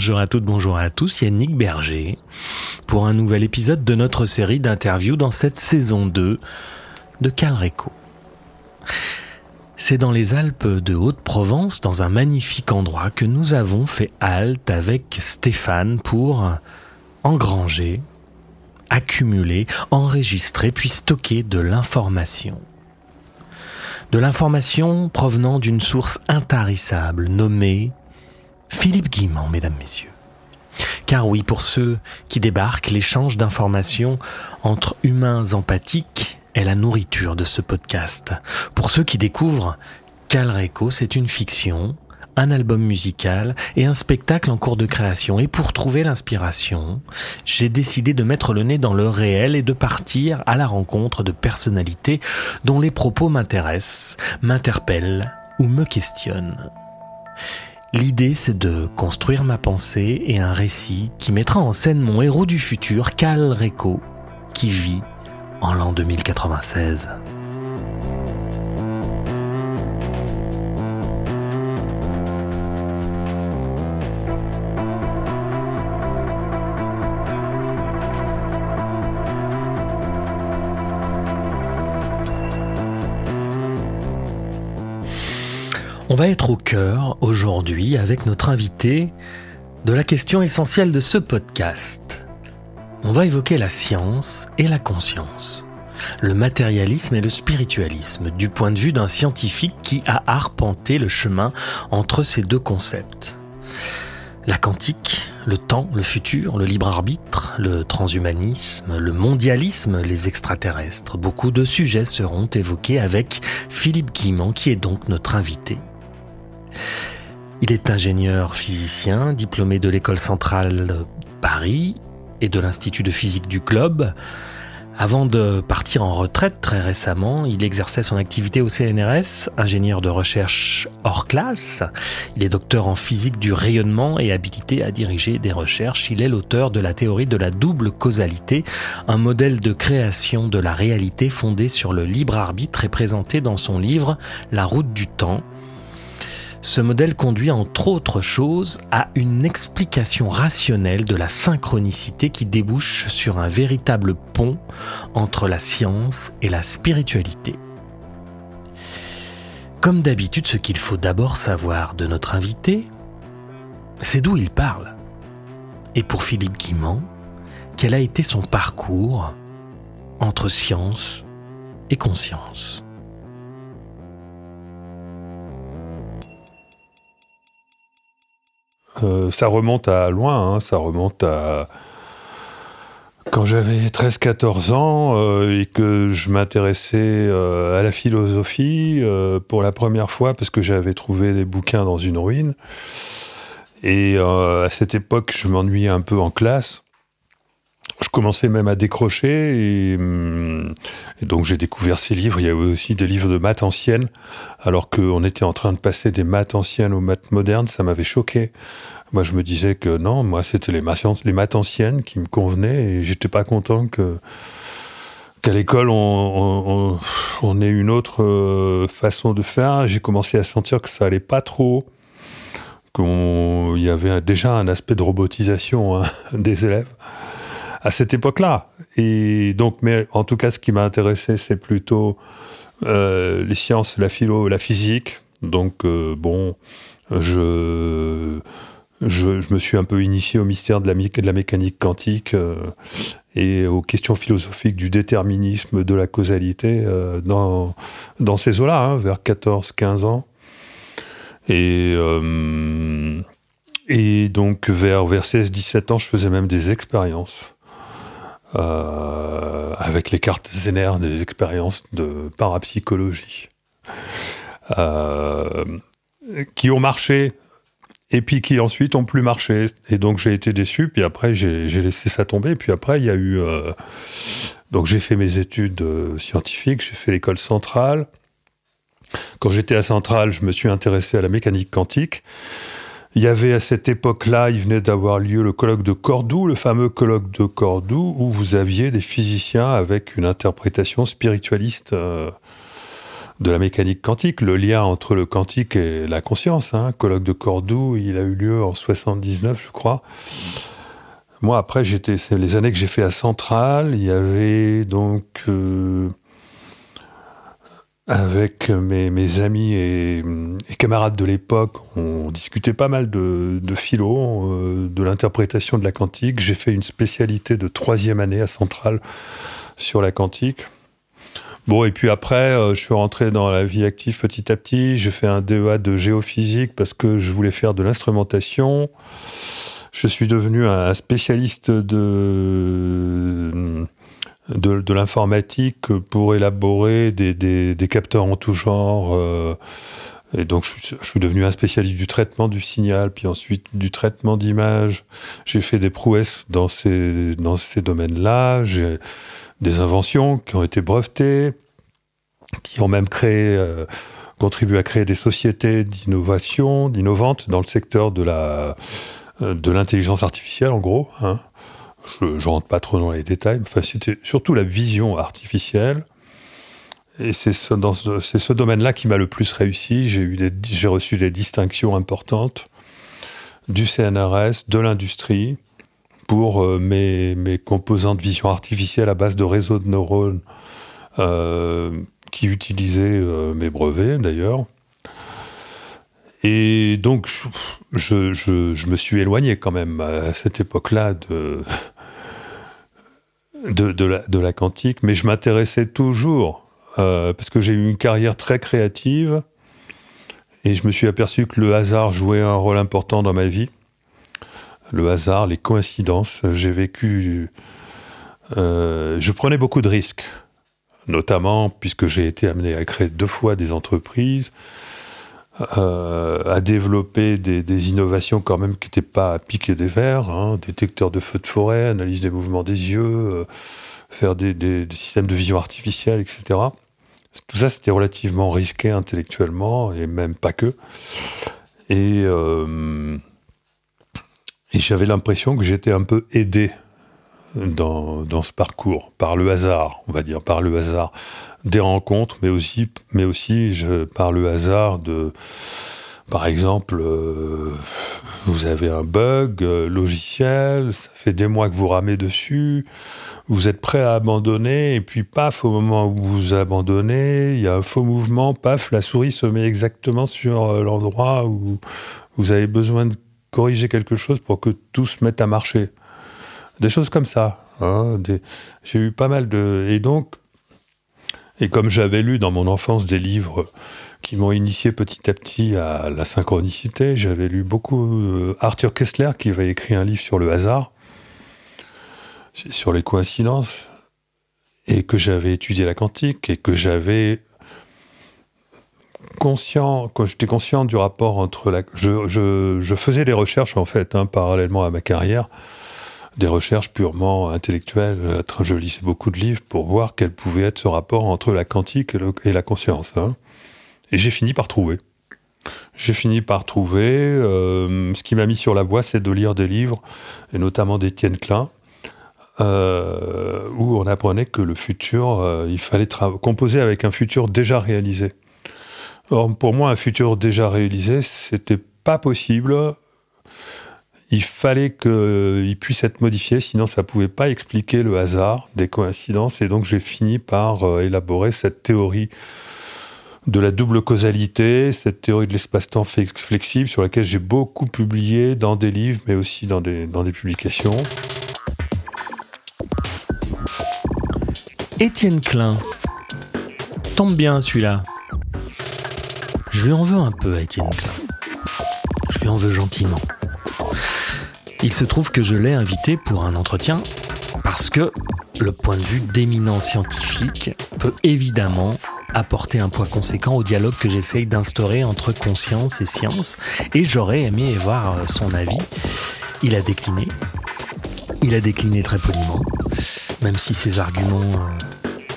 Bonjour à toutes, bonjour à tous, Yannick Berger pour un nouvel épisode de notre série d'interviews dans cette saison 2 de Calreco. C'est dans les Alpes de Haute-Provence, dans un magnifique endroit, que nous avons fait halte avec Stéphane pour engranger, accumuler, enregistrer, puis stocker de l'information. De l'information provenant d'une source intarissable nommée Philippe Guimand, mesdames, messieurs. Car oui, pour ceux qui débarquent, l'échange d'informations entre humains empathiques est la nourriture de ce podcast. Pour ceux qui découvrent, Calreco, c'est une fiction, un album musical et un spectacle en cours de création. Et pour trouver l'inspiration, j'ai décidé de mettre le nez dans le réel et de partir à la rencontre de personnalités dont les propos m'intéressent, m'interpellent ou me questionnent. L'idée, c'est de construire ma pensée et un récit qui mettra en scène mon héros du futur, Cal Reco, qui vit en l'an 2096. Va être au cœur aujourd'hui avec notre invité de la question essentielle de ce podcast. On va évoquer la science et la conscience, le matérialisme et le spiritualisme du point de vue d'un scientifique qui a arpenté le chemin entre ces deux concepts. La quantique, le temps, le futur, le libre arbitre, le transhumanisme, le mondialisme, les extraterrestres. Beaucoup de sujets seront évoqués avec Philippe Guimand qui est donc notre invité. Il est ingénieur physicien, diplômé de l'école centrale Paris et de l'Institut de physique du Globe. Avant de partir en retraite très récemment, il exerçait son activité au CNRS, ingénieur de recherche hors classe. Il est docteur en physique du rayonnement et habilité à diriger des recherches. Il est l'auteur de la théorie de la double causalité, un modèle de création de la réalité fondé sur le libre arbitre et présenté dans son livre La route du temps, ce modèle conduit entre autres choses à une explication rationnelle de la synchronicité qui débouche sur un véritable pont entre la science et la spiritualité. Comme d'habitude, ce qu'il faut d'abord savoir de notre invité, c'est d'où il parle. Et pour Philippe Guimand, quel a été son parcours entre science et conscience? Euh, ça remonte à loin, hein, ça remonte à quand j'avais 13-14 ans euh, et que je m'intéressais euh, à la philosophie pour la première fois parce que j'avais trouvé des bouquins dans une ruine. Et à cette époque, je m'ennuyais un peu en classe. Je commençais même à décrocher et, hum, et donc j'ai découvert ces livres. Il y avait aussi des livres de maths anciennes, alors qu'on était en train de passer des maths anciennes aux maths modernes. Ça m'avait choqué. Moi, je me disais que non, moi, c'était les les maths anciennes qui me convenaient et j'étais pas content que qu'à l'école on, on, ait une autre euh, façon de faire. J'ai commencé à sentir que ça allait pas trop, qu'il y avait déjà un aspect de robotisation hein, des élèves à cette époque-là. Et donc, mais en tout cas, ce qui m'a intéressé, c'est plutôt euh, les sciences, la philo, la physique. Donc, euh, bon, je, je, me suis un peu initié au mystère de la, mécanique quantique euh, et aux questions philosophiques du déterminisme, de la causalité dans, dans ces eaux-là, hein, vers 14-15 ans. Et, et donc, vers, vers 16-17 ans, je faisais même des expériences euh, avec les cartes Zener des expériences de parapsychologie, euh, qui ont marché et puis qui ensuite ont plus marché. Et donc j'ai été déçu, puis après j'ai laissé ça tomber, puis après il y a eu... Euh, donc j'ai fait mes études scientifiques, j'ai fait l'école centrale. Quand j'étais à Centrale, je me suis intéressé à la mécanique quantique. Il y avait à cette époque-là, il venait d'avoir lieu le colloque de Cordoue, le fameux colloque de Cordoue, où vous aviez des physiciens avec une interprétation spiritualiste euh, de la mécanique quantique, le lien entre le quantique et la conscience. Hein. Colloque de Cordoue, il a eu lieu en 79, je crois. Moi, après, j'étais, c'est les années que j'ai fait à Centrale, il y avait donc euh, avec mes, mes amis et, camarades de l'époque, on discutait pas mal de, philo, euh, de l'interprétation de la quantique. J'ai fait une spécialité de troisième année à Centrale sur la quantique. Bon, et puis après, euh, je suis rentré dans la vie active petit à petit. J'ai fait un DEA de géophysique parce que je voulais faire de l'instrumentation. Je suis devenu un spécialiste de, de, de l'informatique pour élaborer des, des, des, capteurs en tout genre. Euh, et donc, je je suis, devenu un spécialiste du traitement du signal, puis ensuite du traitement d'image. J'ai fait des prouesses dans ces, dans ces domaines-là. J'ai des inventions qui ont été brevetées, qui ont même créé, euh, contribué à créer des sociétés d'innovation, d'innovantes dans le secteur de la euh, de l'intelligence artificielle, en gros. Hein. Je ne rentre pas trop dans les détails. Enfin, c'était surtout la vision artificielle. Et c'est ce, ce, domaine-là qui m'a le plus réussi. J'ai reçu des distinctions importantes du CNRS, de l'industrie, pour euh, mes, mes, composants de vision artificielle à base de réseaux de neurones euh, qui utilisaient euh, mes brevets d'ailleurs. Et donc, je, je, je, me suis éloigné quand même à cette époque-là de, de, de, la, de quantique, mais je m'intéressais toujours, euh, parce que j'ai eu une carrière très créative, et je me suis aperçu que le hasard jouait un rôle important dans ma vie. Le hasard, les coïncidences. J'ai vécu. Euh, je prenais beaucoup de risques, notamment puisque j'ai été amené à créer deux fois des entreprises à développer des, innovations quand même qui n'étaient pas à piquer des verres, hein, détecteurs de feux de forêt, analyse des mouvements des yeux, euh, faire des, systèmes de vision artificielle, etc. Tout ça, c'était relativement risqué intellectuellement, et même pas que. Et, euh, et j'avais l'impression que j'étais un peu aidé dans, dans ce parcours, par le hasard, on va dire, par le hasard des rencontres, mais aussi, mais aussi je, par le hasard de, par exemple, euh, vous avez un bug euh, logiciel, ça fait des mois que vous ramez dessus, vous êtes prêt à abandonner, et puis paf, au moment où vous abandonnez, il y a un faux mouvement, paf, la souris se met exactement sur euh, l'endroit où vous avez besoin de corriger quelque chose pour que tout se mette à marcher. Des choses comme ça. Hein. J'ai eu pas mal de... Et donc, et comme j'avais lu dans mon enfance des livres qui m'ont initié petit à petit à la synchronicité, j'avais lu beaucoup euh, Arthur Kessler qui avait écrit un livre sur le hasard, sur les coïncidences, et que j'avais étudié la quantique et que j'avais conscient, quand j'étais conscient du rapport entre la, je, je, je, faisais des recherches en fait, hein, parallèlement à ma carrière, des recherches purement intellectuelles. Je lisais beaucoup de livres pour voir quel pouvait être ce rapport entre la quantique et, la conscience. Hein. Et j'ai fini par trouver. J'ai fini par trouver. Euh, ce qui m'a mis sur la voie, c'est de lire des livres, et notamment d'Étienne Klein, euh, où on apprenait que le futur, euh, il fallait composer avec un futur déjà réalisé. Or, pour moi, un futur déjà réalisé, c'était pas possible il fallait qu'il puisse être modifié, sinon ça ne pouvait pas expliquer le hasard des coïncidences. Et donc j'ai fini par euh, élaborer cette théorie de la double causalité, cette théorie de l'espace-temps flexible sur laquelle j'ai beaucoup publié dans des livres, mais aussi dans des, publications. Étienne Klein. Tombe bien celui-là. Je lui en veux un peu Étienne Klein. Je lui en veux gentiment. Il se trouve que je l'ai invité pour un entretien parce que le point de vue d'éminent scientifique peut évidemment apporter un poids conséquent au dialogue que j'essaye d'instaurer entre conscience et science. Et j'aurais aimé voir son avis. Il a décliné. Il a décliné très poliment, même si ses arguments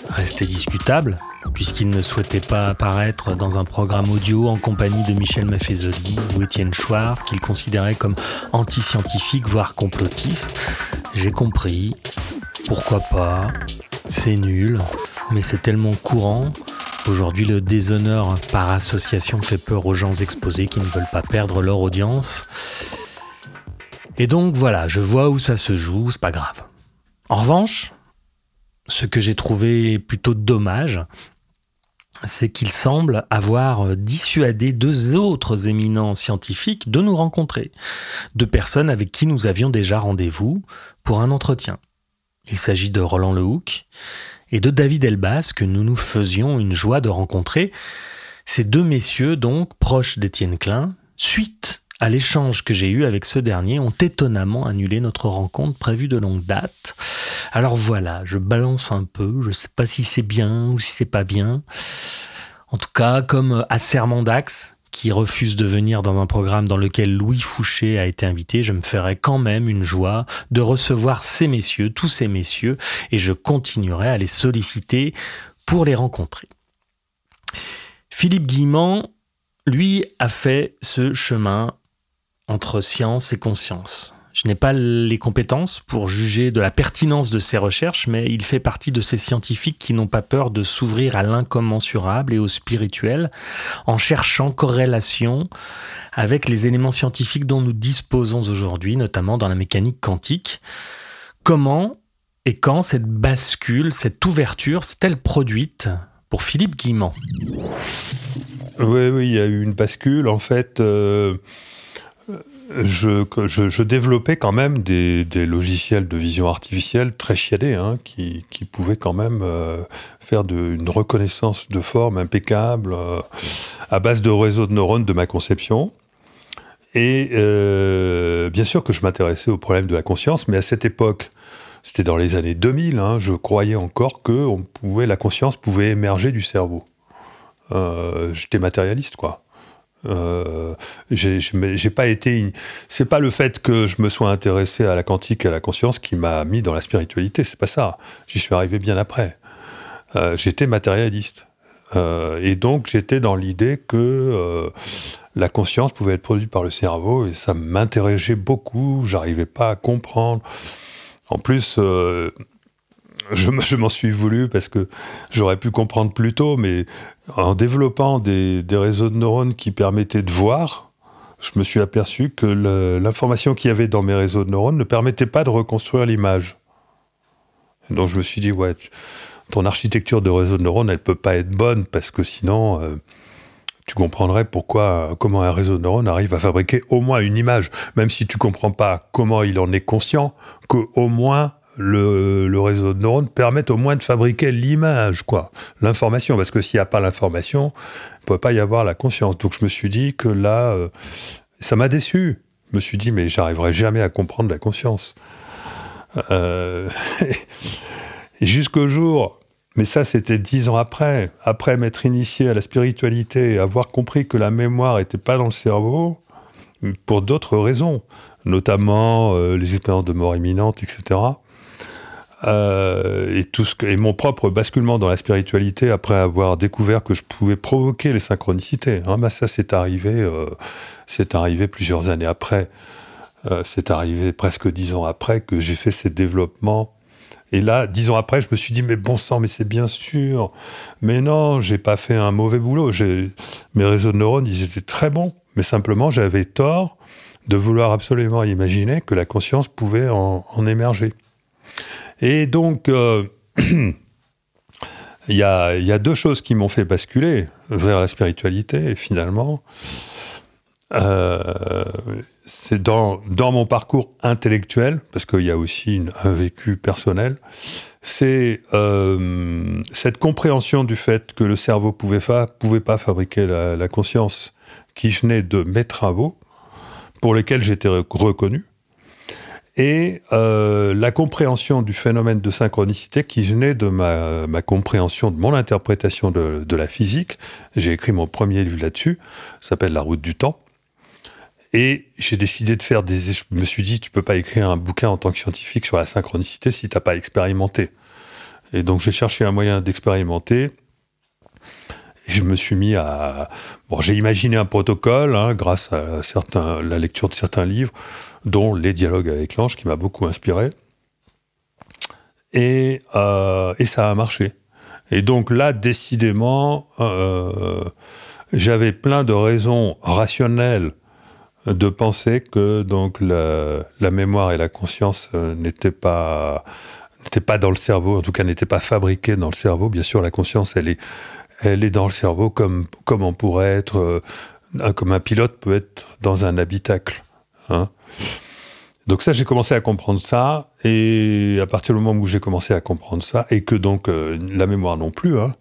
restaient discutables. Puisqu'il ne souhaitait pas apparaître dans un programme audio en compagnie de Michel Maffezoli ou Étienne Chouard, qu'il considérait comme anti-scientifique, voire complotiste. J'ai compris. Pourquoi pas? C'est nul, mais c'est tellement courant. Aujourd'hui, le déshonneur par association fait peur aux gens exposés qui ne veulent pas perdre leur audience. Et donc voilà, je vois où ça se joue, c'est pas grave. En revanche, ce que j'ai trouvé plutôt dommage, c'est qu'il semble avoir dissuadé deux autres éminents scientifiques de nous rencontrer, deux personnes avec qui nous avions déjà rendez-vous pour un entretien. Il s'agit de Roland Lehoucq et de David Elbas que nous nous faisions une joie de rencontrer. Ces deux messieurs, donc proches d'Étienne Klein, suite à l'échange que j'ai eu avec ce dernier, ont étonnamment annulé notre rencontre prévue de longue date. Alors voilà, je balance un peu, je ne sais pas si c'est bien ou si c'est pas bien. En tout cas, comme à Sermondax, qui refuse de venir dans un programme dans lequel Louis Fouché a été invité, je me ferai quand même une joie de recevoir ces messieurs, tous ces messieurs, et je continuerai à les solliciter pour les rencontrer. Philippe Guimand, lui, a fait ce chemin entre science et conscience. Je n'ai pas les compétences pour juger de la pertinence de ses recherches, mais il fait partie de ces scientifiques qui n'ont pas peur de s'ouvrir à l'incommensurable et au spirituel en cherchant corrélation avec les éléments scientifiques dont nous disposons aujourd'hui, notamment dans la mécanique quantique. Comment et quand cette bascule, cette ouverture s'est-elle produite pour Philippe Guimand Oui, oui, il y a eu une bascule. En fait, euh, je, développais quand même des, logiciels de vision artificielle très chiadés, hein, qui, pouvaient quand même euh, faire une reconnaissance de forme impeccable euh, à base de réseaux de neurones de ma conception. Et euh, bien sûr que je m'intéressais au problème de la conscience, mais à cette époque, c'était dans les années 2000, hein, je croyais encore que la conscience pouvait émerger du cerveau. J'étais matérialiste, quoi. Euh, j'ai pas été. C'est pas le fait que je me sois intéressé à la quantique et à la conscience qui m'a mis dans la spiritualité. C'est pas ça. J'y suis arrivé bien après. Euh, j'étais matérialiste. Euh, et donc j'étais dans l'idée que la conscience pouvait être produite par le cerveau et ça m'intéressait beaucoup. J'arrivais pas à comprendre. En plus, euh, je, m'en suis voulu parce que j'aurais pu comprendre plus tôt, mais en développant des, réseaux de neurones qui permettaient de voir, je me suis aperçu que l'information qu'il y avait dans mes réseaux de neurones ne permettait pas de reconstruire l'image. Donc je me suis dit, ouais, ton architecture de réseau de neurones, elle peut pas être bonne parce que sinon, euh, tu comprendrais pourquoi, comment un réseau de neurones arrive à fabriquer au moins une image, même si tu comprends pas comment il en est conscient, qu'au moins le, réseau de neurones permet au moins de fabriquer l'image, quoi, l'information. Parce que s'il n'y a pas l'information, il ne peut pas y avoir la conscience. Donc je me suis dit que là, euh, ça m'a déçu. Je me suis dit, mais j'arriverai jamais à comprendre la conscience. Euh, jusqu'au jour, mais ça c'était dix ans après, après m'être initié à la spiritualité avoir compris que la mémoire n'était pas dans le cerveau, pour d'autres raisons, notamment euh, les expériences de mort imminente, etc. Euh, et tout ce et mon propre basculement dans la spiritualité après avoir découvert que je pouvais provoquer les synchronicités. Hein, bah ça, c'est arrivé, euh, c'est arrivé plusieurs années après. Euh, c'est arrivé presque dix ans après que j'ai fait ces développements. Et là, dix ans après, je me suis dit, mais bon sang, mais c'est bien sûr. Mais non, j'ai pas fait un mauvais boulot. Mes réseaux de neurones, ils étaient très bons. Mais simplement, j'avais tort de vouloir absolument imaginer que la conscience pouvait en émerger. Et donc, euh, il y, a, deux choses qui m'ont fait basculer vers la spiritualité, finalement. Euh, c'est dans, mon parcours intellectuel, parce qu'il y a aussi un vécu personnel, c'est euh, cette compréhension du fait que le cerveau pouvait, pouvait pas fabriquer la, conscience qui venait de mes travaux, pour lesquels j'étais reconnu, et euh, la compréhension du phénomène de synchronicité qui venait de ma, ma compréhension, de mon interprétation de, de la physique. J'ai écrit mon premier livre là-dessus, s'appelle La route du temps. Et j'ai décidé de faire des... Je me suis dit, tu peux pas écrire un bouquin en tant que scientifique sur la synchronicité si t'as pas expérimenté. Et donc j'ai cherché un moyen d'expérimenter. je me suis mis à. Bon, j'ai imaginé un protocole hein, grâce à certains, la lecture de certains livres, dont Les dialogues avec l'ange, qui m'a beaucoup inspiré. Et, euh, et, ça a marché. Et donc là, décidément, euh, j'avais plein de raisons rationnelles de penser que donc la, la mémoire et la conscience euh, n'étaient pas pas dans le cerveau, en tout cas n'étaient pas fabriquées dans le cerveau. Bien sûr, la conscience, elle est elle est dans le cerveau comme, comme on pourrait être, comme un pilote peut être dans un habitacle. Hein. Donc ça, j'ai commencé à comprendre ça, et à partir du moment où j'ai commencé à comprendre ça, et que donc euh, la mémoire non plus, hein,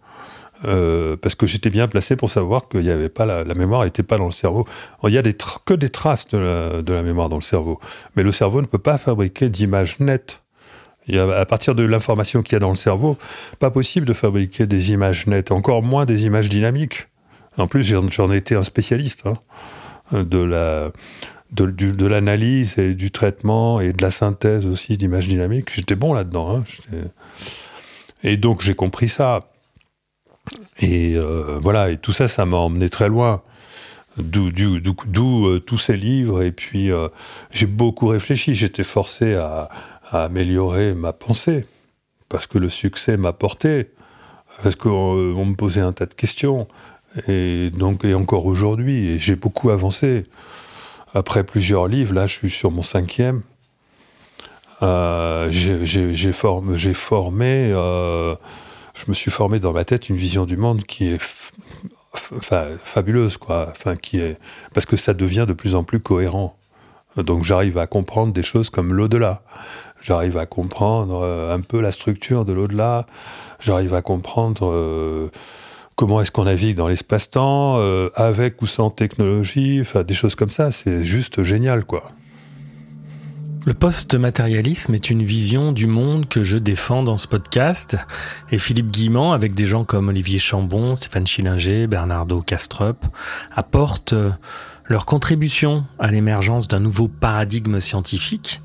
euh, parce que j'étais bien placé pour savoir qu'il n'y avait pas la, mémoire n'était pas dans le cerveau. Il n'y a que des traces de la, mémoire dans le cerveau, mais le cerveau ne peut pas fabriquer d'images nettes y à partir de l'information qu'il y a dans le cerveau, pas possible de fabriquer des images nettes, encore moins des images dynamiques. En plus, j'en ai été un spécialiste hein, de la de, l'analyse et du traitement et de la synthèse aussi d'images dynamiques. J'étais bon là-dedans. Hein, et donc j'ai compris ça. Et euh, voilà, et tout ça, ça m'a emmené très loin. D'où euh, tous ces livres. Et puis euh, j'ai beaucoup réfléchi. J'étais forcé à, à améliorer ma pensée, parce que le succès m'a porté, parce qu'on euh, me posait un tas de questions, et donc et encore aujourd'hui, j'ai beaucoup avancé. Après plusieurs livres, là je suis sur mon cinquième, euh, j'ai formé, euh, je me suis formé dans ma tête une vision du monde qui est fabuleuse, quoi. Enfin, qui est parce que ça devient de plus en plus cohérent. Donc j'arrive à comprendre des choses comme l'au-delà j'arrive à comprendre euh, un peu la structure de l'au-delà, j'arrive à comprendre comment est-ce qu'on navigue dans l'espace-temps, euh, avec ou sans technologie, enfin des choses comme ça, c'est juste génial quoi. Le post-matérialisme est une vision du monde que je défends dans ce podcast. Et Philippe Guimand, avec des gens comme Olivier Chambon, Stéphane Schillinger, Bernardo Castrop, apportent leur contribution à l'émergence d'un nouveau paradigme scientifique.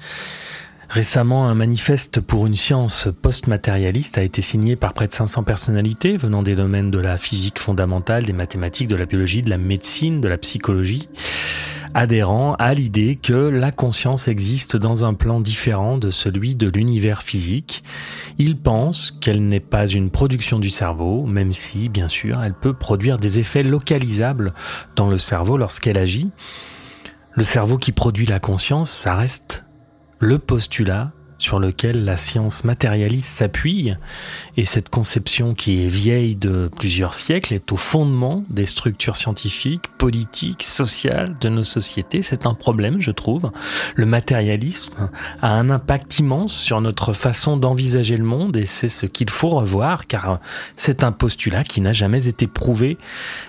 Récemment, un manifeste pour une science post-matérialiste a été signé par près de 500 personnalités venant des domaines de la physique fondamentale, des mathématiques, de la biologie, de la médecine, de la psychologie, adhérant à l'idée que la conscience existe dans un plan différent de celui de l'univers physique. Ils pensent qu'elle n'est pas une production du cerveau, même si, bien sûr, elle peut produire des effets localisables dans le cerveau lorsqu'elle agit. Le cerveau qui produit la conscience, ça reste le postulat sur lequel la science matérialiste s'appuie, et cette conception qui est vieille de plusieurs siècles est au fondement des structures scientifiques, politiques, sociales de nos sociétés. C'est un problème, je trouve. Le matérialisme a un impact immense sur notre façon d'envisager le monde, et c'est ce qu'il faut revoir, car c'est un postulat qui n'a jamais été prouvé.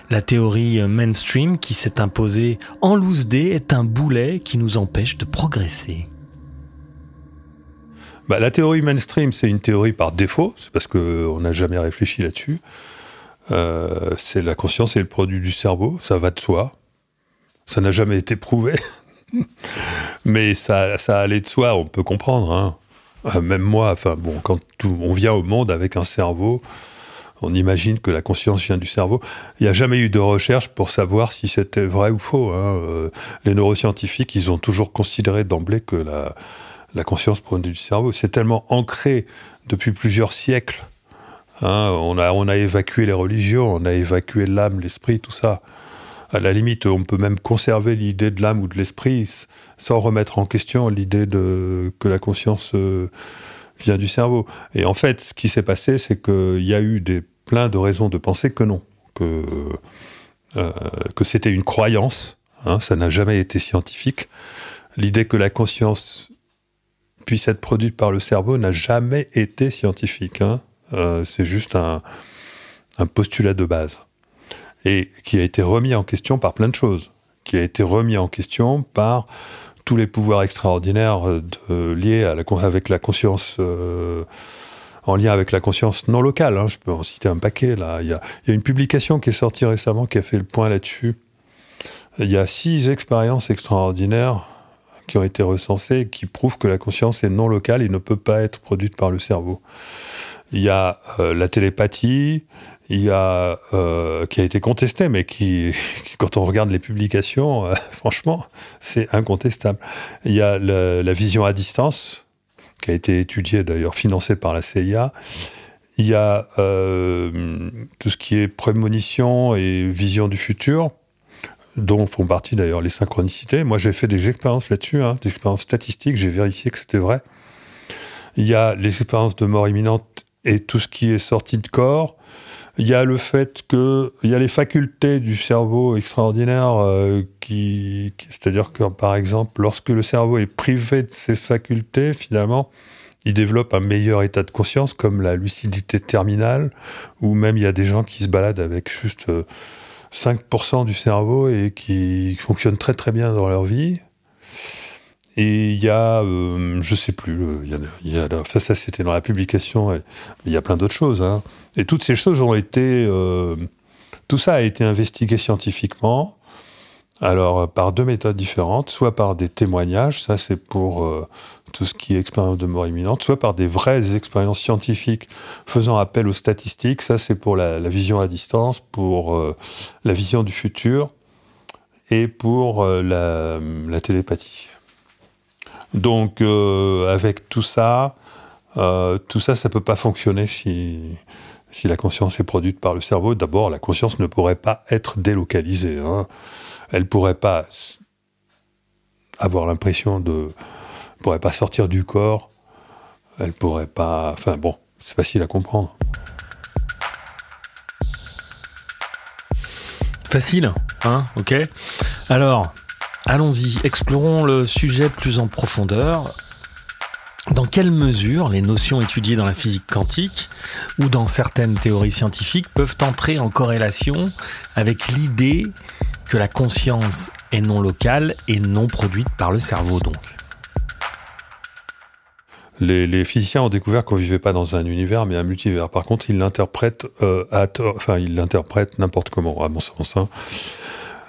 La théorie mainstream qui s'est imposée en loose day est un boulet qui nous empêche de progresser. Bah, la théorie mainstream, c'est une théorie par défaut, c'est parce qu'on n'a jamais réfléchi là-dessus. Euh, c'est la conscience et le produit du cerveau, ça va de soi. Ça n'a jamais été prouvé, mais ça, ça allait de soi, on peut comprendre. Hein. Euh, même moi, enfin bon, quand on vient au monde avec un cerveau, on imagine que la conscience vient du cerveau. Il n'y a jamais eu de recherche pour savoir si c'était vrai ou faux. Hein. Euh, les neuroscientifiques, ils ont toujours considéré d'emblée que la, la conscience provenait du cerveau. C'est tellement ancré depuis plusieurs siècles. Hein, on, a, on a évacué les religions, on a évacué l'âme, l'esprit, tout ça. À la limite, on peut même conserver l'idée de l'âme ou de l'esprit sans remettre en question l'idée de que la conscience euh, vient du cerveau. Et en fait, ce qui s'est passé, c'est qu'il y a eu des, plein de raisons de penser que non, que, euh, que c'était une croyance. Hein, ça n'a jamais été scientifique. L'idée que la conscience puisse être produite par le cerveau n'a jamais été scientifique. Hein. Euh, c'est juste un, postulat de base. Et qui a été remis en question par plein de choses. Qui a été remis en question par tous les pouvoirs extraordinaires euh, liés à la, avec la conscience. Euh, en lien avec la conscience non locale. Hein. Je peux en citer un paquet là. Il y, a, il y a une publication qui est sortie récemment qui a fait le point là-dessus. Il y a six expériences extraordinaires qui ont été recensés qui prouvent que la conscience est non locale et ne peut pas être produite par le cerveau. Il y a euh, la télépathie, euh, qui a été contesté, mais qui, quand on regarde les publications, euh, franchement, c'est incontestable. Il y a la vision à distance, qui a été étudiée d'ailleurs, financée par la CIA. Il y a tout ce qui est prémonition et vision du futur, dont font partie d'ailleurs les synchronicités. Moi, j'ai fait des expériences là-dessus, hein, des expériences statistiques, j'ai vérifié que c'était vrai. Il y a les expériences de mort imminente et tout ce qui est sorti de corps. Il y a le fait que il y a les facultés du cerveau extraordinaires euh, qui, c'est-à-dire que par exemple, lorsque le cerveau est privé de ses facultés, finalement, il développe un meilleur état de conscience, comme la lucidité terminale, ou même il y a des gens qui se baladent avec juste euh, 5% du cerveau et qui fonctionnent très très bien dans leur vie. Et il y a, euh, je sais plus, il y a, il y a enfin, ça c'était dans la publication, il y a plein d'autres choses. Hein. Et toutes ces choses ont été, euh, tout ça a été investigué scientifiquement. Alors par deux méthodes différentes, soit par des témoignages, ça c'est pour euh, tout ce qui est expérience de mort imminente, soit par des vraies expériences scientifiques faisant appel aux statistiques, ça c'est pour la, vision à distance, pour euh, la vision du futur et pour euh, la, télépathie. Donc avec tout ça, tout ça, ça peut pas fonctionner si si la conscience est produite par le cerveau. D'abord, la conscience ne pourrait pas être délocalisée. Hein elle pourrait pas avoir l'impression de pourrait pas sortir du corps. Elle pourrait pas enfin bon c'est facile à comprendre. Facile hein ok. Alors allons-y. Explorons le sujet plus en profondeur dans quelle mesure les notions étudiées dans la physique quantique ou dans certaines théories scientifiques peuvent entrer en corrélation avec l'idée que la conscience est non locale et non produite par le cerveau donc? Les, les physiciens ont découvert qu'on vivait pas dans un univers mais un multivers. Par contre, ils l'interprètent euh, à enfin ils l'interprètent n'importe comment à mon sens. Hein.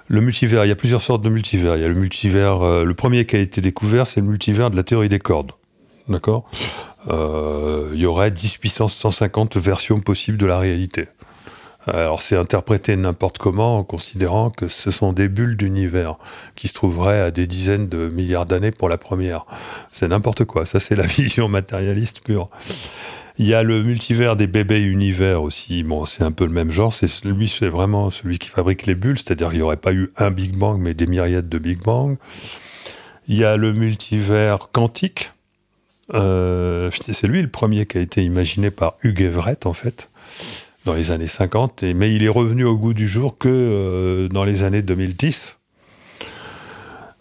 Le multivers, il y a plusieurs sortes de multivers. Il y a le multivers, euh, le premier qui a été découvert, c'est le multivers de la théorie des cordes. D'accord euh, Il y aurait 10 puissance 150 versions possibles de la réalité. Alors c'est interprété n'importe comment en considérant que ce sont des bulles d'univers qui se trouveraient à des dizaines de milliards d'années pour la première. C'est n'importe quoi, ça c'est la vision matérialiste pure. Il y a le multivers des bébés univers aussi. Bon, c'est un peu le même genre. C'est c'est vraiment celui qui fabrique les bulles, c'est-à-dire qu'il n'y aurait pas eu un Big Bang, mais des myriades de Big Bang. Il y a le multivers quantique. Euh, c'est lui le premier qui a été imaginé par Hugh Everett, en fait dans les années 50, et, mais il est revenu au goût du jour que euh, dans les années 2010.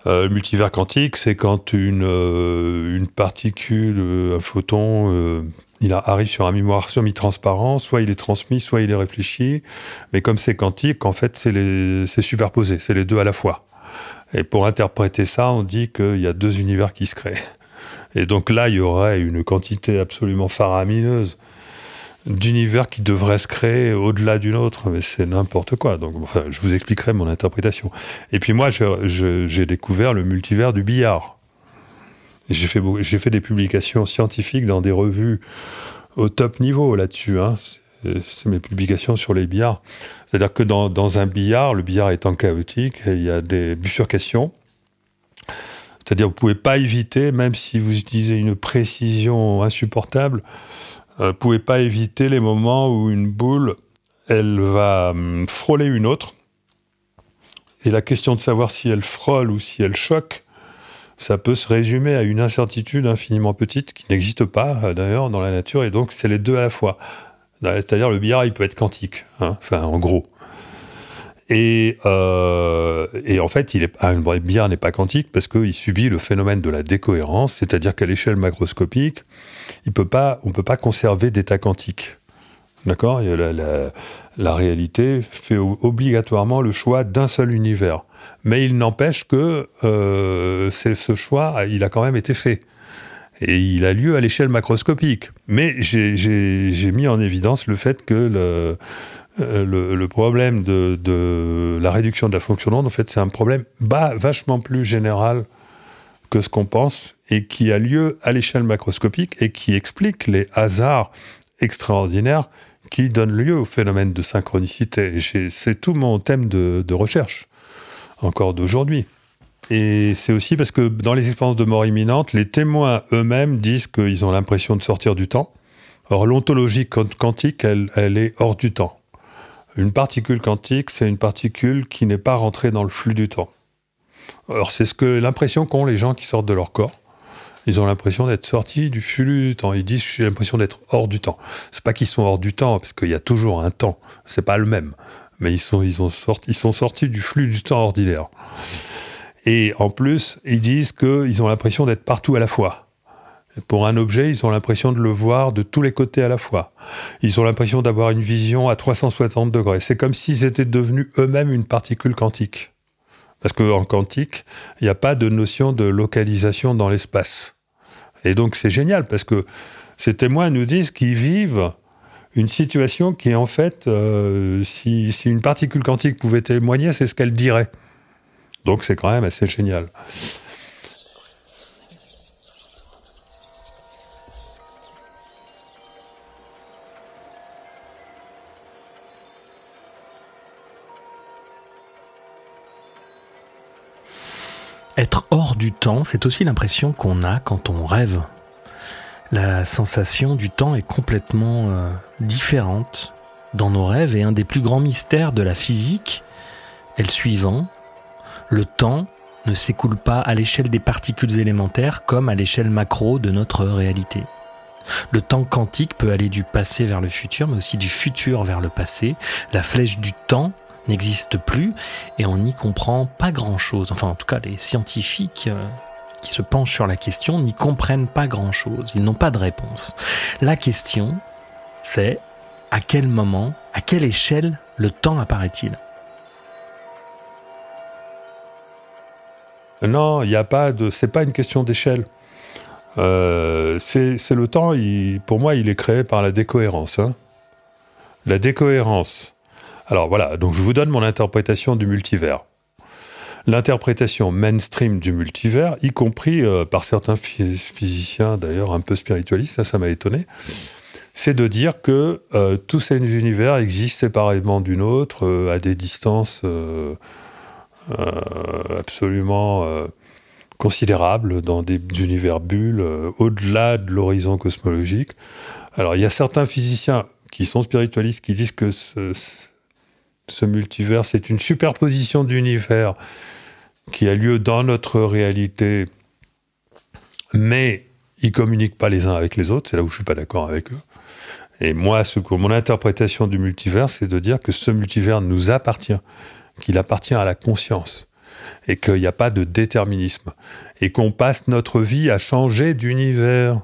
Euh, le multivers quantique, c'est quand une, une particule, un photon, il arrive sur un mémoire semi-transparent, soit il est transmis, soit il est réfléchi, mais comme c'est quantique, en fait, c'est superposé, c'est les deux à la fois. Et pour interpréter ça, on dit qu'il y a deux univers qui se créent. Et donc là, il y aurait une quantité absolument faramineuse d'univers qui devrait se créer au-delà d'une autre, mais c'est n'importe quoi. Donc, enfin, je vous expliquerai mon interprétation. Et puis moi, j'ai découvert le multivers du billard. J'ai fait, des publications scientifiques dans des revues au top niveau là-dessus. Hein. C'est mes publications sur les billards. C'est-à-dire que dans, dans, un billard, le billard étant chaotique, il y a des bifurcations. C'est-à-dire vous ne pouvez pas éviter, même si vous utilisez une précision insupportable, euh, pouvez pas éviter les moments où une boule, elle va hum, frôler une autre. Et la question de savoir si elle frôle ou si elle choque, ça peut se résumer à une incertitude infiniment petite qui n'existe pas euh, d'ailleurs dans la nature, et donc c'est les deux à la fois. C'est-à-dire le billard, il peut être quantique, hein, en gros. Et, euh, et, en fait, il est, n'est pas quantique parce qu'il subit le phénomène de la décohérence, c'est-à-dire qu'à l'échelle macroscopique, on ne peut pas conserver d'état quantique. D'accord? La, réalité fait obligatoirement le choix d'un seul univers. Mais il n'empêche que euh, ce choix, il a quand même été fait. Et il a lieu à l'échelle macroscopique. Mais j'ai mis en évidence le fait que le, euh, le, problème de, la réduction de la fonction d'onde, en fait, c'est un problème vachement plus général que ce qu'on pense et qui a lieu à l'échelle macroscopique et qui explique les hasards extraordinaires qui donnent lieu au phénomène de synchronicité. C'est tout mon thème de, de recherche, encore d'aujourd'hui. Et c'est aussi parce que dans les expériences de mort imminente, les témoins eux-mêmes disent qu'ils ont l'impression de sortir du temps. Or, l'ontologie quantique, elle, elle est hors du temps. Une particule quantique, c'est une particule qui n'est pas rentrée dans le flux du temps. Or, c'est ce que l'impression qu'ont les gens qui sortent de leur corps. Ils ont l'impression d'être sortis du flux du temps. Ils disent j'ai l'impression d'être hors du temps. C'est pas qu'ils sont hors du temps parce qu'il y a toujours un temps. C'est pas le même, mais ils sont ils sont sortis du flux du temps ordinaire. Et en plus, ils disent qu'ils ont l'impression d'être partout à la fois. Pour un objet, ils ont l'impression de le voir de tous les côtés à la fois. Ils ont l'impression d'avoir une vision à 360 degrés. C'est comme s'ils étaient devenus eux-mêmes une particule quantique. Parce qu'en quantique, il n'y a pas de notion de localisation dans l'espace. Et donc c'est génial parce que ces témoins nous disent qu'ils vivent une situation qui est en fait, euh, si, si, une particule quantique pouvait témoigner, c'est ce qu'elle dirait. Donc c'est quand même assez génial. Hors du temps, c'est aussi l'impression qu'on a quand on rêve. La sensation du temps est complètement euh, différente dans nos rêves et un des plus grands mystères de la physique est le suivant. Le temps ne s'écoule pas à l'échelle des particules élémentaires comme à l'échelle macro de notre réalité. Le temps quantique peut aller du passé vers le futur, mais aussi du futur vers le passé. La flèche du temps n'existe plus et on n'y comprend pas grand-chose. Enfin, en tout cas, les scientifiques euh, qui se penchent sur la question n'y comprennent pas grand-chose. Ils n'ont pas de réponse. La question, c'est à quel moment, à quelle échelle le temps apparaît-il? Non, il n'y a pas de. C'est pas une question d'échelle. Euh, c'est le temps. Pour moi, il est créé par la décohérence. Hein. La décohérence alors voilà, donc je vous donne mon interprétation du multivers. L'interprétation mainstream du multivers, y compris euh, par certains physiciens d'ailleurs un peu spiritualistes, ça, ça m'a étonné, c'est de dire que euh, tous ces univers existent séparément d'une autre, euh, à des distances absolument considérables, dans des univers bulles, au-delà de l'horizon cosmologique. Alors il y a certains physiciens qui sont spiritualistes qui disent que ce, ce multivers, c'est une superposition d'univers qui a lieu dans notre réalité, mais ils communiquent pas les uns avec les autres. C'est là où je suis pas d'accord avec eux. Et moi, mon interprétation du multivers, c'est de dire que ce multivers nous appartient, qu'il appartient à la conscience, et qu'il n'y a pas de déterminisme, et qu'on passe notre vie à changer d'univers.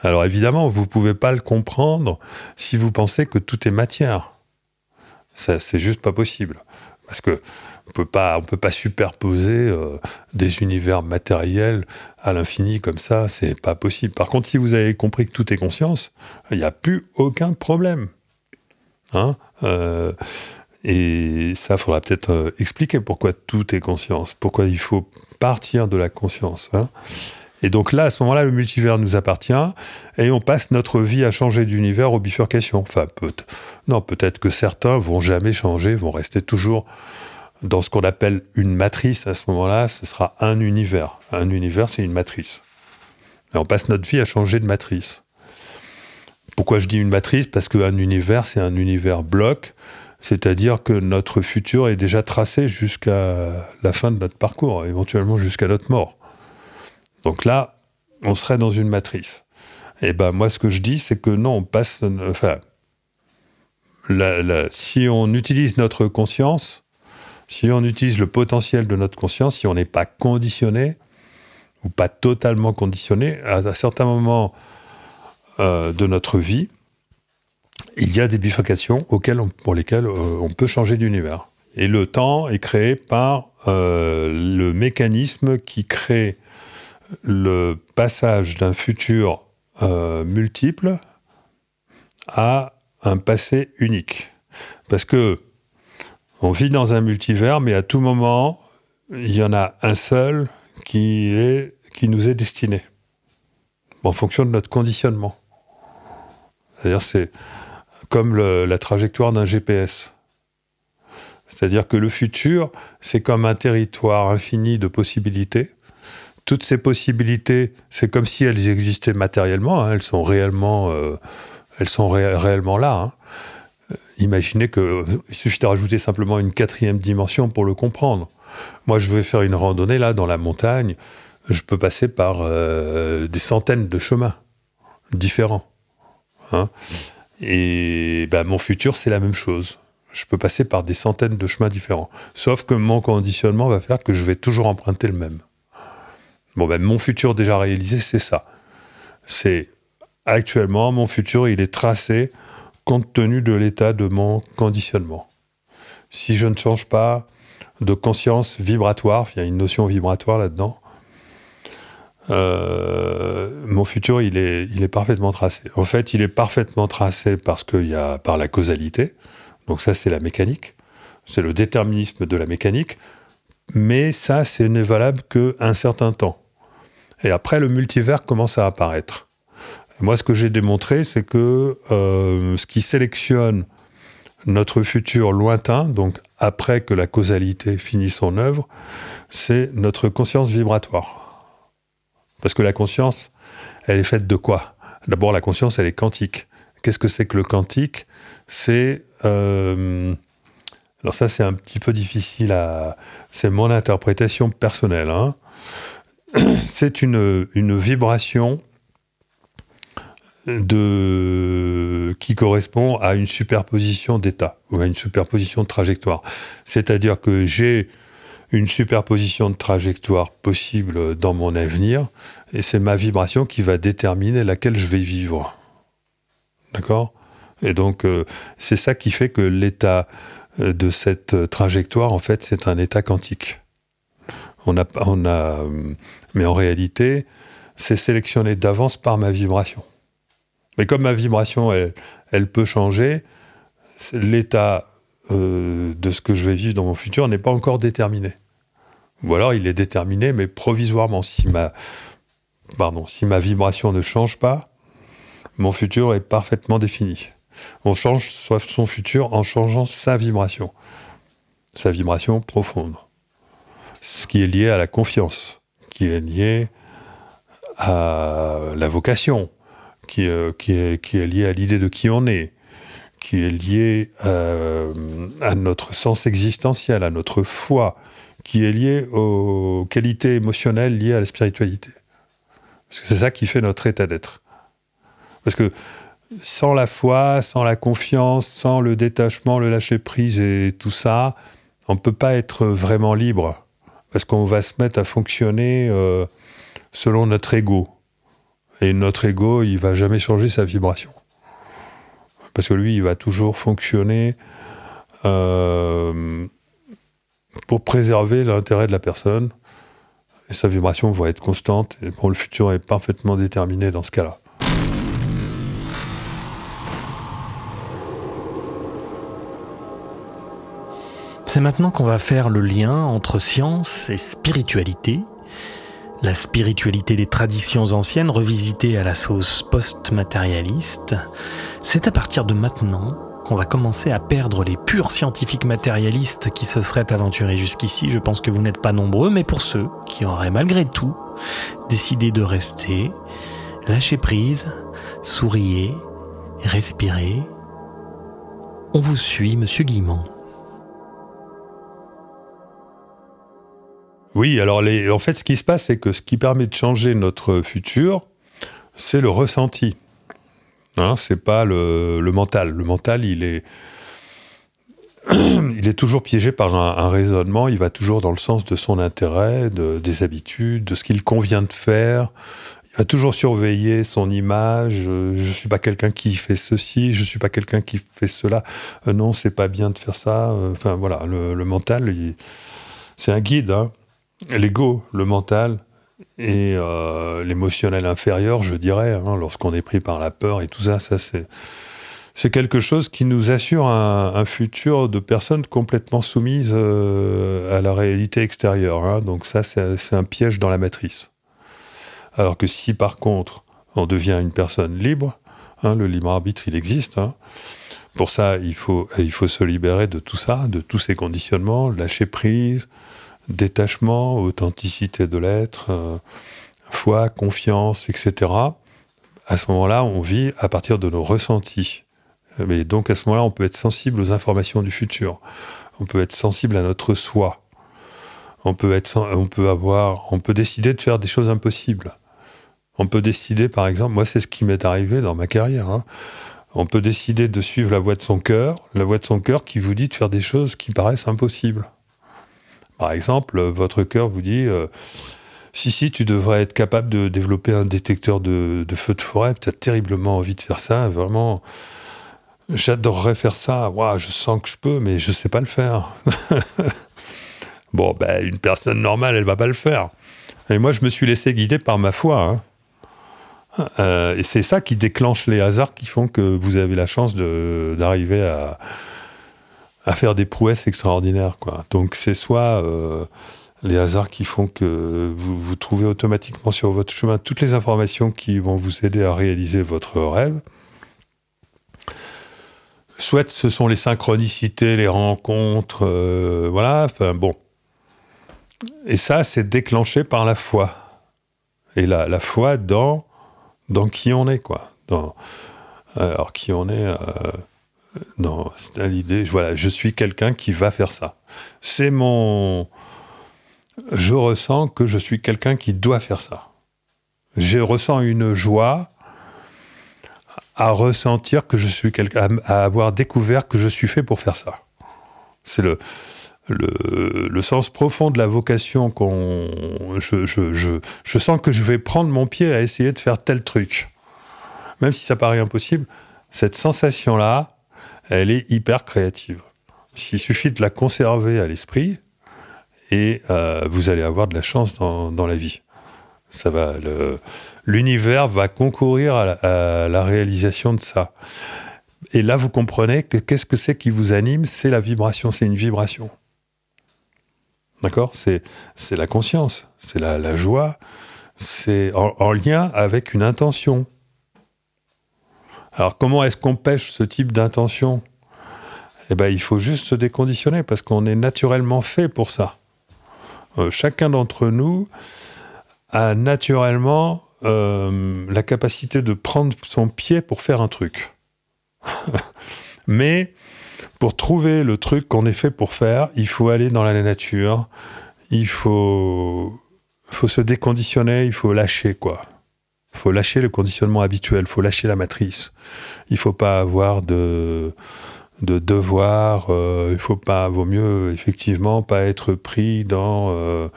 Alors évidemment, vous ne pouvez pas le comprendre si vous pensez que tout est matière. C'est juste pas possible. Parce que on peut pas, on peut pas superposer euh, des univers matériels à l'infini comme ça, c'est pas possible. Par contre, si vous avez compris que tout est conscience, il n'y a plus aucun problème. Hein euh, et ça, faudra peut-être euh, expliquer pourquoi tout est conscience, pourquoi il faut partir de la conscience. Hein et donc là, à ce moment-là, le multivers nous appartient et on passe notre vie à changer d'univers aux bifurcations. Enfin, peut-être que certains vont jamais changer, vont rester toujours dans ce qu'on appelle une matrice. À ce moment-là, ce sera un univers. Un univers, c'est une matrice. Et on passe notre vie à changer de matrice. Pourquoi je dis une matrice? Parce qu'un univers, c'est un univers bloc, c'est-à-dire que notre futur est déjà tracé jusqu'à la fin de notre parcours, éventuellement jusqu'à notre mort. Donc là, on serait dans une matrice. Et ben moi, ce que je dis, c'est que non, on passe. Enfin, si on utilise notre conscience, si on utilise le potentiel de notre conscience, si on n'est pas conditionné ou pas totalement conditionné, à, certains moments euh, de notre vie, il y a des bifurcations pour lesquelles euh, on peut changer d'univers. Et le temps est créé par euh, le mécanisme qui crée le passage d'un futur euh, multiple à un passé unique. Parce que on vit dans un multivers, mais à tout moment, il y en a un seul qui, nous est destiné, en fonction de notre conditionnement. C'est-à-dire, c'est comme la trajectoire d'un GPS. C'est-à-dire que le futur, c'est comme un territoire infini de possibilités. Toutes ces possibilités, c'est comme si elles existaient matériellement. hein, elles sont réellement, euh, là. hein. Euh, Imaginez que il suffit de rajouter simplement une quatrième dimension pour le comprendre. Moi, je vais faire une randonnée là dans la montagne. Je peux passer par euh, des centaines de chemins différents. hein. Et ben, mon futur, c'est la même chose. Je peux passer par des centaines de chemins différents. Sauf que mon conditionnement va faire que je vais toujours emprunter le même. Bon, ben, mon futur déjà réalisé, c'est ça. C'est actuellement, mon futur, il est tracé compte tenu de l'état de mon conditionnement. Si je ne change pas de conscience vibratoire, il y a une notion vibratoire là-dedans, euh, mon futur, il est, parfaitement tracé. En fait, il est parfaitement tracé parce qu'il y a par la causalité. Donc ça, c'est la mécanique. C'est le déterminisme de la mécanique. Mais ça, ce n'est valable qu'un certain temps. Et après, le multivers commence à apparaître. Moi, ce que j'ai démontré, c'est que euh, ce qui sélectionne notre futur lointain, donc après que la causalité finit son œuvre, c'est notre conscience vibratoire. Parce que la conscience, elle est faite de quoi? D'abord, la conscience, elle est quantique. Qu'est-ce que c'est que le quantique? C'est... euh, alors ça, c'est un petit peu difficile à... C'est mon interprétation personnelle. hein. C'est une, vibration qui correspond à une superposition d'états ou à une superposition de trajectoire. C'est-à-dire que j'ai une superposition de trajectoire possible dans mon avenir, et c'est ma vibration qui va déterminer laquelle je vais vivre. D'accord? Et donc, euh, c'est ça qui fait que l'état euh, de cette trajectoire, en fait, c'est un état quantique. On a, on a, euh, mais en réalité, c'est sélectionné d'avance par ma vibration. Mais comme ma vibration, elle, peut changer, l'état euh, de ce que je vais vivre dans mon futur n'est pas encore déterminé. Ou alors il est déterminé, mais provisoirement. Si ma, pardon, si ma vibration ne change pas, mon futur est parfaitement défini. On change son futur en changeant sa vibration, sa vibration profonde. Ce qui est lié à la confiance, qui est lié à la vocation, qui, euh, est, qui à l'idée de qui on est, qui est lié euh, à notre sens existentiel, à notre foi, qui est lié aux qualités émotionnelles liées à la spiritualité. Parce que c'est ça qui fait notre état d'être. Parce que sans la foi, sans la confiance, sans le détachement, le lâcher-prise et tout ça, on ne peut pas être vraiment libre. Parce qu'on va se mettre à fonctionner euh, selon notre ego. Et notre ego, il va jamais changer sa vibration. Parce que lui, il va toujours fonctionner euh, pour préserver l'intérêt de la personne. Et sa vibration va être constante. Et pour le futur est parfaitement déterminé dans ce cas-là. C'est maintenant qu'on va faire le lien entre science et spiritualité. La spiritualité des traditions anciennes revisitée à la sauce post-matérialiste. C'est à partir de maintenant qu'on va commencer à perdre les purs scientifiques matérialistes qui se seraient aventurés jusqu'ici. Je pense que vous n'êtes pas nombreux, mais pour ceux qui auraient malgré tout décidé de rester, lâchez prise, souriez, respirez. On vous suit, monsieur Guimont. Oui, alors en fait, ce qui se passe, c'est que ce qui permet de changer notre futur, c'est le ressenti. Hein, c'est pas le, mental. Le mental, il est, il est toujours piégé par un, raisonnement. Il va toujours dans le sens de son intérêt, de, des habitudes, de ce qu'il convient de faire. Il va toujours surveiller son image. Euh, Je suis pas quelqu'un qui fait ceci. Je suis pas quelqu'un qui fait cela. Euh, non, c'est pas bien de faire ça. Euh, Enfin voilà, le, mental, c'est un guide. Hein l'ego, le mental et euh, l'émotionnel inférieur, je dirais, hein, lorsqu'on est pris par la peur et tout ça, ça c'est c'est quelque chose qui nous assure un, futur de personnes complètement soumises euh, à la réalité extérieure. hein. Donc ça, c'est un piège dans la matrice. Alors que si par contre on devient une personne libre, Hein, le libre arbitre, il existe. Pour ça, il faut, il faut se libérer de tout ça, de tous ces conditionnements, lâcher prise, détachement, authenticité de l'être, euh, foi, confiance, etc. À ce moment-là, on vit à partir de nos ressentis. Mais donc à ce moment-là, on peut être sensible aux informations du futur. On peut être sensible à notre soi. On peut être, on peut avoir, on peut décider de faire des choses impossibles. On peut décider, par exemple, moi c'est ce qui m'est arrivé dans ma carrière. hein. On peut décider de suivre la voie de son cœur, la voie de son cœur qui vous dit de faire des choses qui paraissent impossibles. Par exemple, votre cœur vous dit euh, si, si, tu devrais être capable de développer un détecteur de, de feu de forêt, tu as terriblement envie de faire ça, vraiment. J'adorerais faire ça, Ouah, je sens que je peux, mais je sais pas le faire. bon, ben, une personne normale, elle va pas le faire. Et moi, je me suis laissé guider par ma foi. hein. Euh, et c'est ça qui déclenche les hasards qui font que vous avez la chance d'arriver à, à faire des prouesses extraordinaires. Quoi. Donc c'est soit euh, les hasards qui font que vous, trouvez automatiquement sur votre chemin toutes les informations qui vont vous aider à réaliser votre rêve. Soit ce sont les synchronicités, les rencontres, euh, voilà, enfin bon. Et ça, c'est déclenché par la foi. Et la, la foi dans qui on est, quoi. Alors, qui on est, euh, dans c'est l'idée, voilà, je suis quelqu'un qui va faire ça. C'est mon. Je ressens que je suis quelqu'un qui doit faire ça. Je ressens une joie à ressentir que je suis quelqu'un, à avoir découvert que je suis fait pour faire ça. C'est le, le, le sens profond de la vocation qu'on. Je, je, je, je sens que je vais prendre mon pied à essayer de faire tel truc. Même si ça paraît impossible, cette sensation-là, elle est hyper créative. Il suffit de la conserver à l'esprit et euh, vous allez avoir de la chance dans, dans la vie. Ça va, l'univers va concourir à la, réalisation de ça. Et là, vous comprenez que qu'est-ce que c'est qui vous anime C'est la vibration, c'est une vibration. D'accord? C'est la conscience, c'est la, joie, c'est en lien avec une intention. Alors, comment est-ce qu'on pêche ce type d'intention? Eh bien, il faut juste se déconditionner parce qu'on est naturellement fait pour ça. Euh, chacun d'entre nous a naturellement euh, la capacité de prendre son pied pour faire un truc. Mais pour trouver le truc qu'on est fait pour faire, il faut aller dans la nature, il faut, faut se déconditionner, il faut lâcher quoi. Il faut lâcher le conditionnement habituel, il faut lâcher la matrice. Il faut pas avoir de, de devoir, euh, il faut pas, vaut mieux effectivement pas être pris dans euh,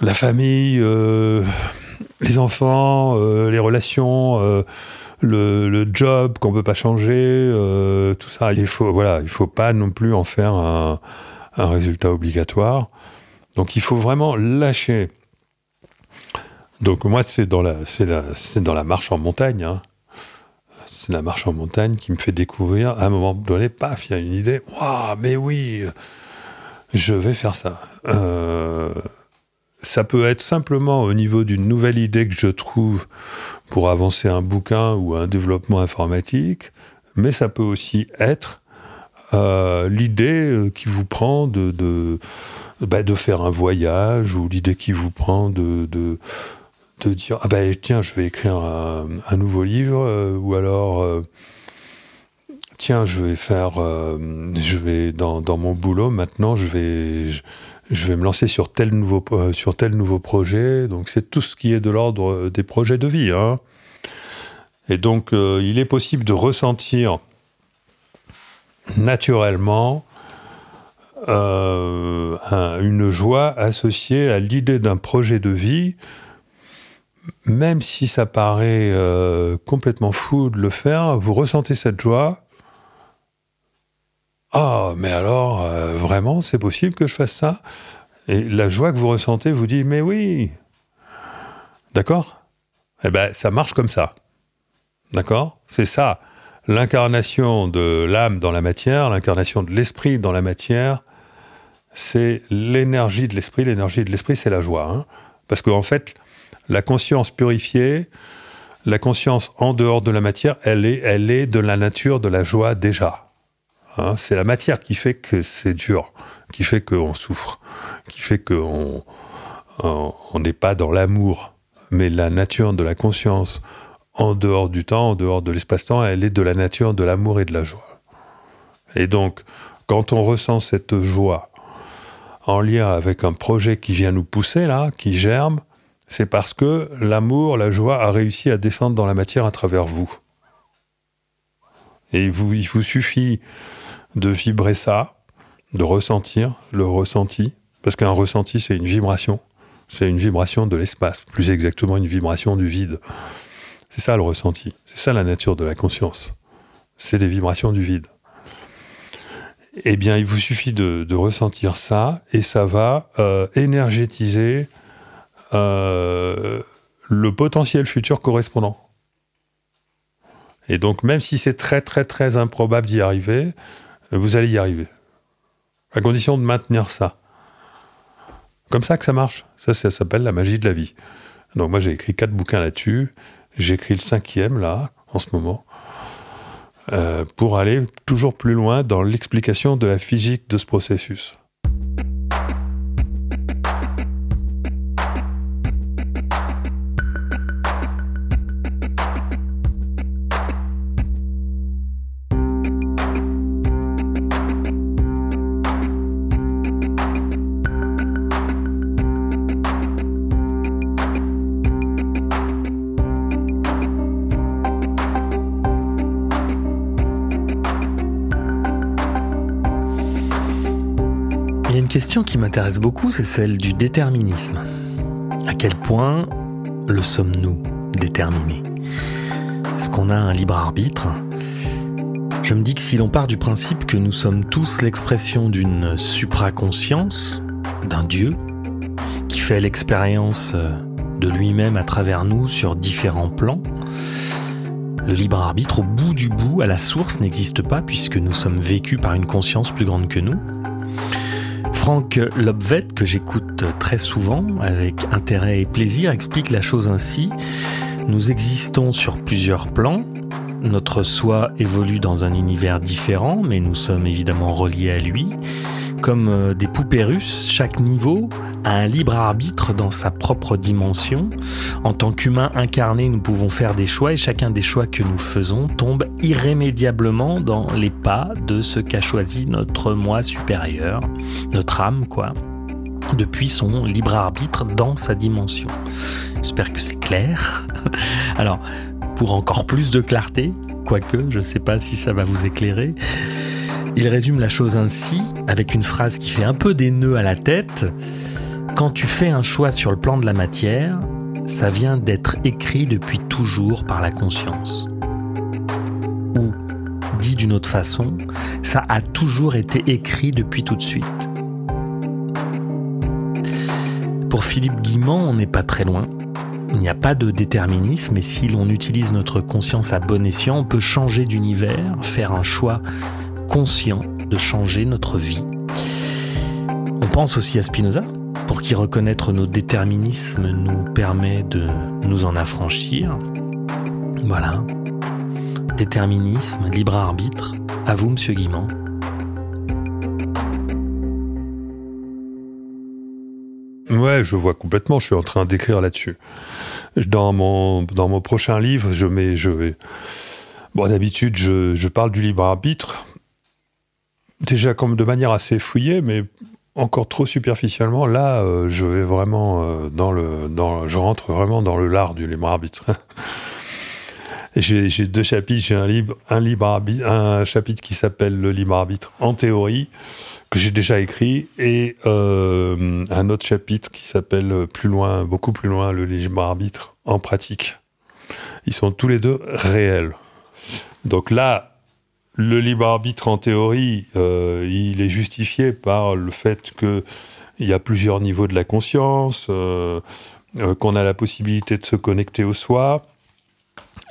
la famille, euh, les enfants, euh, les relations, le, le job qu'on peut pas changer, tout ça. Il faut, voilà, il faut pas non plus en faire un, un résultat obligatoire. Donc il faut vraiment lâcher. Donc moi, c'est dans la, la, dans la marche en montagne. hein. C'est la marche en montagne qui me fait découvrir, à un moment donné, paf, il y a une idée. Waouh, mais oui, je vais faire ça. Euh, ça peut être simplement au niveau d'une nouvelle idée que je trouve pour avancer un bouquin ou un développement informatique, mais ça peut aussi être euh, l'idée euh, qui vous prend bah, de faire un voyage ou l'idée qui vous prend de, de dire ah ben tiens je vais écrire un, nouveau livre euh, ou alors euh, tiens je vais faire euh, je vais dans, mon boulot maintenant je vais je, vais me lancer sur tel nouveau sur tel nouveau projet donc c'est tout ce qui est de l'ordre des projets de vie hein. et donc il est possible de ressentir naturellement un- une joie associée à l'idée d'un projet de vie même si ça paraît euh, complètement fou de le faire, vous ressentez cette joie. Ah, mais alors, euh, vraiment, c'est possible que je fasse ça? Et la joie que vous ressentez vous dit, mais oui D'accord? Eh bien, ça marche comme ça. D'accord? C'est ça. L'incarnation de l'âme dans la matière, l'incarnation de l'esprit dans la matière, c'est l'énergie de l'esprit. L'énergie de l'esprit, c'est la joie. hein. Parce qu'en fait, la conscience purifiée, la conscience en dehors de la matière, elle est, elle est de la nature de la joie déjà. Hein, c'est la matière qui fait que c'est dur, qui fait qu'on souffre, qui fait qu'on on n'est pas dans l'amour. Mais la nature de la conscience en dehors du temps, en dehors de l'espace-temps, elle est de la nature de l'amour et de la joie. Et donc, quand on ressent cette joie en lien avec un projet qui vient nous pousser, là, qui germe, c'est parce que l'amour, la joie a réussi à descendre dans la matière à travers vous. Et vous, il vous suffit de vibrer ça, de ressentir le ressenti, parce qu'un ressenti, c'est une vibration. C'est une vibration de l'espace, plus exactement une vibration du vide. C'est ça le ressenti, c'est ça la nature de la conscience. C'est des vibrations du vide. Eh bien, il vous suffit de, ressentir ça et ça va euh, énergétiser euh, le potentiel futur correspondant. Et donc, même si c'est très, très, très improbable d'y arriver, vous allez y arriver. À condition de maintenir ça. Comme ça que ça marche. Ça, ça s'appelle la magie de la vie. Donc, moi, j'ai écrit quatre bouquins là-dessus. J'écris le cinquième, là, en ce moment. Euh, pour aller toujours plus loin dans l'explication de la physique de ce processus. Question qui m'intéresse beaucoup, c'est celle du déterminisme. À quel point le sommes-nous déterminés Est-ce qu'on a un libre arbitre? Je me dis que si l'on part du principe que nous sommes tous l'expression d'une supraconscience, d'un Dieu, qui fait l'expérience de lui-même à travers nous sur différents plans, le libre arbitre au bout du bout, à la source, n'existe pas puisque nous sommes vécus par une conscience plus grande que nous. Franck Lobvet, que j'écoute très souvent avec intérêt et plaisir, explique la chose ainsi. Nous existons sur plusieurs plans. Notre soi évolue dans un univers différent, mais nous sommes évidemment reliés à lui. Comme euh, des poupées russes, chaque niveau a un libre arbitre dans sa propre dimension. En tant qu'humains incarnés, nous pouvons faire des choix et chacun des choix que nous faisons tombe irrémédiablement dans les pas de ce qu'a choisi notre moi supérieur, notre âme, quoi, depuis son libre arbitre dans sa dimension. J'espère que c'est clair. Alors, pour encore plus de clarté, quoique je ne sais pas si ça va vous éclairer, il résume la chose ainsi, avec une phrase qui fait un peu des nœuds à la tête. Quand tu fais un choix sur le plan de la matière, ça vient d'être écrit depuis toujours par la conscience. Ou, dit d'une autre façon, ça a toujours été écrit depuis tout de suite. Pour Philippe Guimand, on n'est pas très loin. Il n'y a pas de déterminisme et si l'on utilise notre conscience à bon escient, on peut changer d'univers, faire un choix conscient de changer notre vie. On pense aussi à Spinoza, pour qui reconnaître nos déterminismes nous permet de nous en affranchir. Voilà. Déterminisme, libre arbitre. À vous, monsieur Guimand. Ouais, je vois complètement. Je suis en train d'écrire là-dessus. Dans mon, prochain livre, je mets. Je vais... Bon, d'habitude, je, je, parle du libre arbitre déjà comme de manière assez fouillée, mais encore trop superficiellement. Là, euh, je vais vraiment euh, dans le, dans, je rentre vraiment dans le lard du libre arbitre. j'ai deux chapitres. J'ai un libre, un libre arbitre, un chapitre qui s'appelle le libre arbitre en théorie que j'ai déjà écrit et euh, un autre chapitre qui s'appelle plus loin, beaucoup plus loin, le libre arbitre en pratique. Ils sont tous les deux réels. Donc là, le libre arbitre, en théorie, euh, il est justifié par le fait qu'il y a plusieurs niveaux de la conscience, euh, euh, qu'on a la possibilité de se connecter au soi,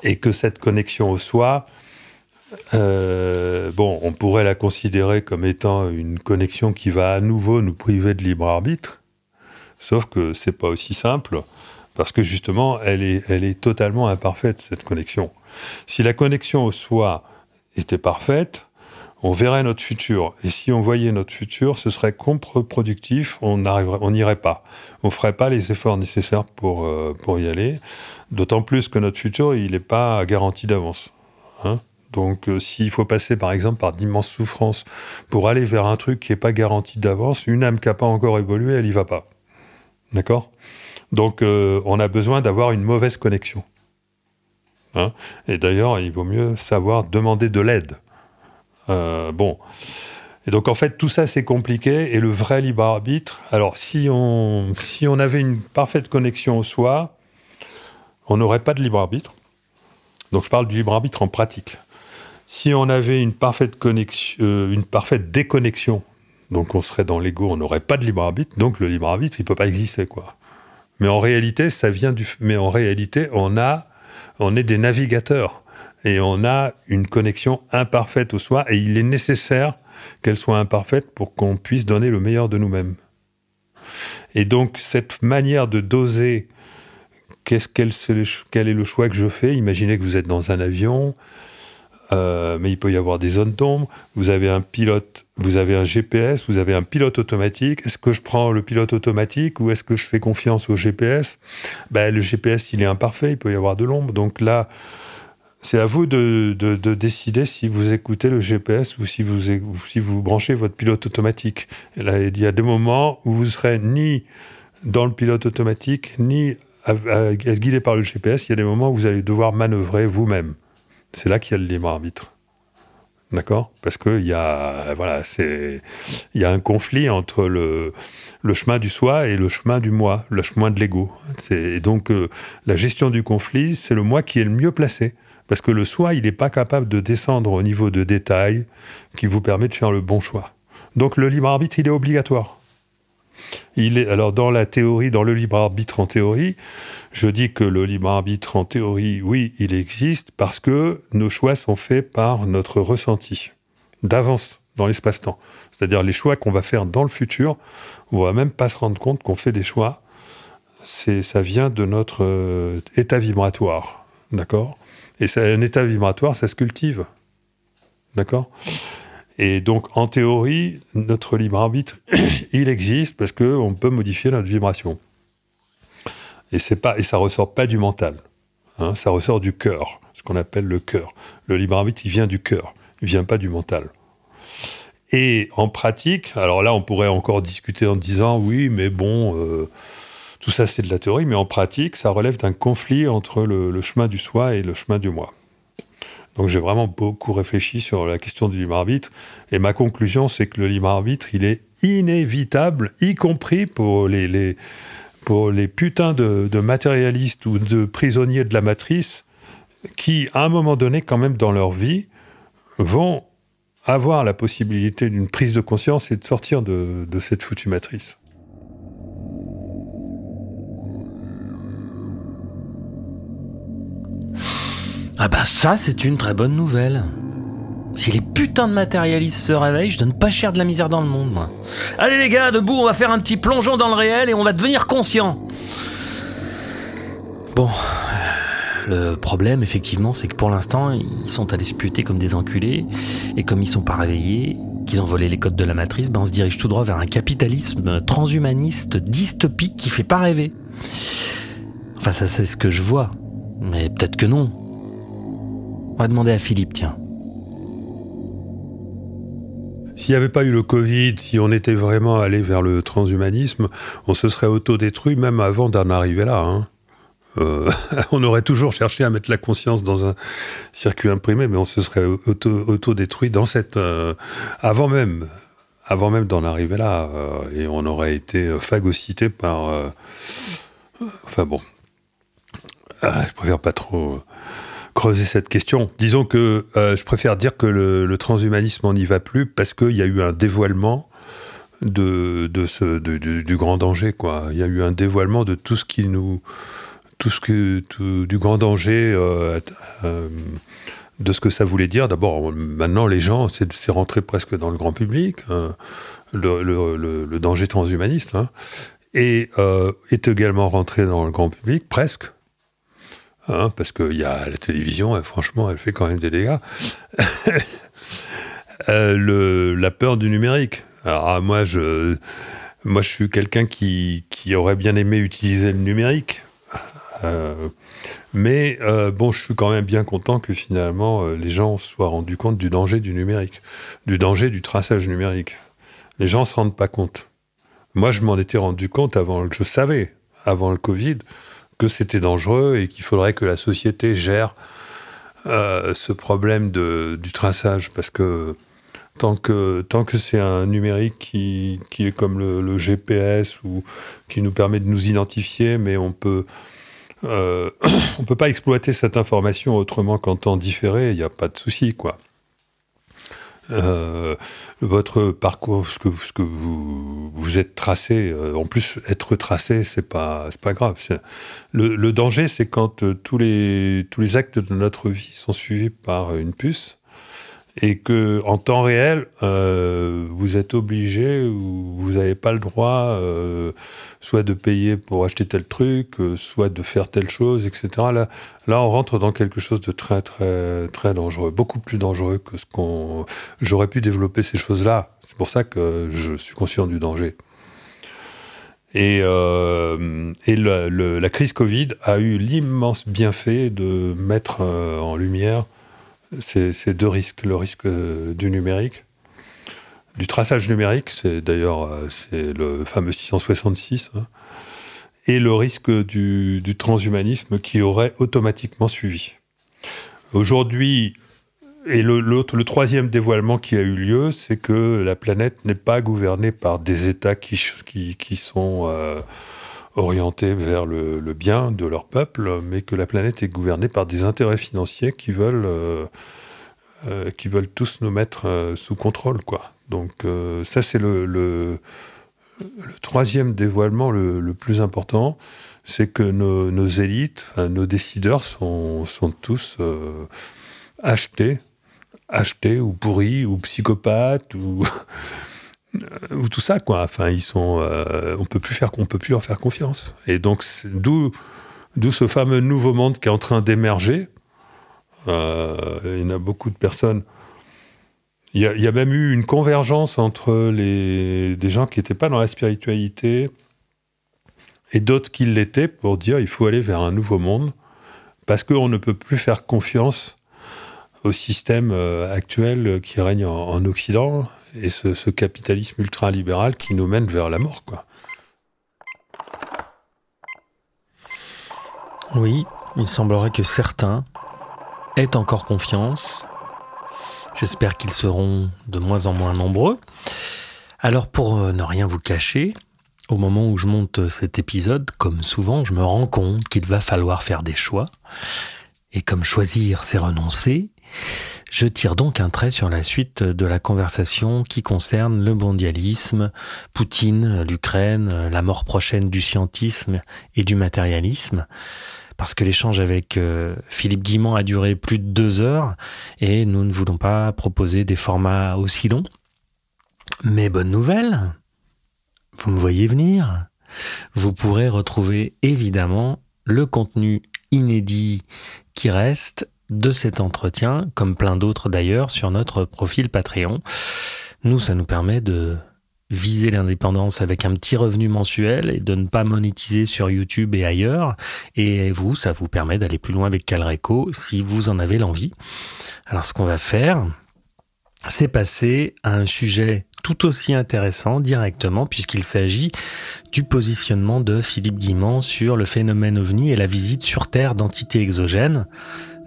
et que cette connexion au soi, bon, on pourrait la considérer comme étant une connexion qui va à nouveau nous priver de libre arbitre, sauf que c'est pas aussi simple, Parce que justement, elle est, elle est totalement imparfaite, cette connexion. Si la connexion au soi était parfaite, on verrait notre futur. Et si on voyait notre futur, ce serait contre-productif, on n'irait pas. On ferait pas les efforts nécessaires pour, euh, pour y aller. D'autant plus que notre futur, il n'est pas garanti d'avance. Hein donc, euh, s'il faut passer, par exemple, par d'immenses souffrances pour aller vers un truc qui n'est pas garanti d'avance, une âme qui n'a pas encore évolué, elle n'y va pas. D'accord? Donc, euh, on a besoin d'avoir une mauvaise connexion. Hein Et d'ailleurs, il vaut mieux savoir demander de l'aide. Euh, bon. Et donc, en fait, tout ça, c'est compliqué. Et le vrai libre arbitre, alors, si on, si on avait une parfaite connexion au soi, on n'aurait pas de libre arbitre. Donc, je parle du libre arbitre en pratique. Si on avait une parfaite, connexion, euh, une parfaite déconnexion, donc on serait dans l'ego, on n'aurait pas de libre arbitre, donc le libre arbitre, il peut pas exister, quoi. Mais en réalité, ça vient du. Mais en réalité, on a, on est des navigateurs et on a une connexion imparfaite au soi et il est nécessaire qu'elle soit imparfaite pour qu'on puisse donner le meilleur de nous-mêmes. Et donc cette manière de doser qu'est-ce quel, quel est le choix que je fais? Imaginez que vous êtes dans un avion, euh, mais il peut y avoir des zones d'ombre. Vous avez un pilote, vous avez un GPS, vous avez un pilote automatique. Est-ce que je prends le pilote automatique ou est-ce que je fais confiance au GPS ben, Le GPS, il est imparfait, il peut y avoir de l'ombre. Donc là, c'est à vous de, de, décider si vous écoutez le GPS ou si vous, branchez votre pilote automatique. Il y a des moments où vous serez ni dans le pilote automatique, ni guidé par le GPS. Il y a des moments où vous allez devoir manœuvrer vous-même. C'est là qu'il y a le libre arbitre. D'accord? Parce qu'il y a voilà, y a un conflit entre le, le chemin du soi et le chemin du moi, le chemin de l'ego. Et donc euh, la gestion du conflit, c'est le moi qui est le mieux placé. Parce que le soi, il n'est pas capable de descendre au niveau de détail qui vous permet de faire le bon choix. Donc le libre arbitre, il est obligatoire. Il est, alors dans la théorie, dans le libre arbitre en théorie, je dis que le libre arbitre en théorie, oui, il existe parce que nos choix sont faits par notre ressenti d'avance dans l'espace-temps. C'est-à-dire les choix qu'on va faire dans le futur, on va même pas se rendre compte qu'on fait des choix. Ça vient de notre euh, état vibratoire, d'accord? Et c'est un état vibratoire, ça se cultive, d'accord? Et donc, en théorie, notre libre arbitre, il existe parce qu'on peut modifier notre vibration. Et, c'est pas, ça ressort pas du mental. Hein, ça ressort du cœur, ce qu'on appelle le cœur. Le libre arbitre, il vient du cœur, il vient pas du mental. Et en pratique, alors là, on pourrait encore discuter en disant oui, mais bon, euh, tout ça c'est de la théorie, mais en pratique, ça relève d'un conflit entre le chemin du soi et le chemin du moi. Donc j'ai vraiment beaucoup réfléchi sur la question du libre arbitre. Et ma conclusion, c'est que le libre arbitre, il est inévitable, y compris pour les pour les putains de, matérialistes ou de prisonniers de la matrice qui, à un moment donné, quand même dans leur vie, vont avoir la possibilité d'une prise de conscience et de sortir de, de cette foutue matrice. Ah bah ça, c'est une très bonne nouvelle. Si les putains de matérialistes se réveillent, je donne pas cher de la misère dans le monde, moi. Allez les gars, debout, on va faire un petit plongeon dans le réel et on va devenir conscient. Bon, le problème, effectivement, c'est que pour l'instant, ils sont à disputer comme des enculés, et comme ils sont pas réveillés, qu'ils ont volé les codes de la matrice, ben on se dirige tout droit vers un capitalisme transhumaniste dystopique qui fait pas rêver. Enfin, ça, c'est ce que je vois. Mais peut-être que non. On va demander à Philippe, tiens. S'il n'y avait pas eu le Covid, si on était vraiment allé vers le transhumanisme, on se serait autodétruit même avant d'en arriver là. Hein. Euh, on aurait toujours cherché à mettre la conscience dans un circuit imprimé, mais on se serait autodétruit dans cette euh, avant même, avant même d'en arriver là, euh, et on aurait été phagocyté par. enfin bon, ah, je préfère pas trop creuser cette question. Disons que euh, je préfère dire que le, transhumanisme, n'y va plus parce qu'il y a eu un dévoilement de, du, grand danger. Il y a eu un dévoilement de tout ce qui nous... Tout ce que, du grand danger, euh, de ce que ça voulait dire. D'abord, maintenant, les gens, c'est rentré presque dans le grand public, hein, le, le, danger transhumaniste. Hein. et euh, est également rentré dans le grand public, presque. Hein, parce qu'il y a la télévision, et franchement, elle fait quand même des dégâts. Euh, la peur du numérique. Alors, ah, moi, je, moi, je suis quelqu'un qui, qui, aurait bien aimé utiliser le numérique. Euh, mais euh, bon, je suis quand même bien content que finalement les gens soient rendus compte du danger du numérique, du danger du traçage numérique. Les gens se rendent pas compte. Moi, je m'en étais rendu compte avant, je savais avant le Covid que c'était dangereux et qu'il faudrait que la société gère euh, ce problème de, du traçage parce que tant que, tant que c'est un numérique qui, qui est comme le, GPS ou qui nous permet de nous identifier, mais on peut. Euh, on peut pas exploiter cette information autrement qu'en temps différé, il n'y a pas de souci, quoi. Euh, votre parcours, ce que, ce que vous, vous êtes tracé, euh, en plus être tracé, c'est pas c'est pas grave. Le, le, danger, c'est quand euh, tous les tous les actes de notre vie sont suivis par une puce et que en temps réel, euh, vous êtes obligé ou vous n'avez pas le droit, euh, soit de payer pour acheter tel truc, euh, soit de faire telle chose, etc. Là, là, on rentre dans quelque chose de très, très, très dangereux, beaucoup plus dangereux que ce qu'on. J'aurais pu développer ces choses-là. C'est pour ça que je suis conscient du danger. Et, et la crise Covid a eu l'immense bienfait de mettre en lumière ces, deux risques, le risque du numérique, du traçage numérique, c'est d'ailleurs euh, c'est le fameux 666, hein, et le risque du, transhumanisme qui aurait automatiquement suivi. Aujourd'hui, et le, le, troisième dévoilement qui a eu lieu, c'est que la planète n'est pas gouvernée par des États qui sont euh, orientés vers le, bien de leur peuple, mais que la planète est gouvernée par des intérêts financiers qui veulent, euh, euh, qui veulent tous nous mettre euh, sous contrôle. Quoi. Donc ça, c'est le, le, troisième dévoilement le, plus important, c'est que nos, élites, nos décideurs sont, sont tous achetés, achetés ou pourris ou psychopathes ou ou tout ça quoi. Enfin, ils sont, euh, on peut plus faire, on peut plus leur faire confiance. Et donc d'où d'où ce fameux nouveau monde qui est en train d'émerger. Euh, il y a beaucoup de personnes. Il y, a, même eu une convergence entre les, des gens qui n'étaient pas dans la spiritualité et d'autres qui l'étaient pour dire il faut aller vers un nouveau monde parce qu'on ne peut plus faire confiance au système euh, actuel qui règne en Occident et ce, ce, capitalisme ultralibéral qui nous mène vers la mort, quoi. Oui, il semblerait que certains aient encore confiance. J'espère qu'ils seront de moins en moins nombreux. Alors pour ne rien vous cacher, au moment où je monte cet épisode, comme souvent, je me rends compte qu'il va falloir faire des choix. Et comme choisir, c'est renoncer, je tire donc un trait sur la suite de la conversation qui concerne le mondialisme, Poutine, l'Ukraine, la mort prochaine du scientisme et du matérialisme, parce que l'échange avec euh, Philippe Guimand a duré plus de deux heures et nous ne voulons pas proposer des formats aussi longs. Mais bonne nouvelle, vous me voyez venir, vous pourrez retrouver évidemment le contenu inédit qui reste de cet entretien, comme plein d'autres d'ailleurs, sur notre profil Patreon. Nous, ça nous permet de viser l'indépendance avec un petit revenu mensuel et de ne pas monétiser sur YouTube et ailleurs. Et vous, ça vous permet d'aller plus loin avec Calreco si vous en avez l'envie. Alors ce qu'on va faire, c'est passer à un sujet tout aussi intéressant directement puisqu'il s'agit du positionnement de Philippe Guimand sur le phénomène ovni et la visite sur Terre d'entités exogènes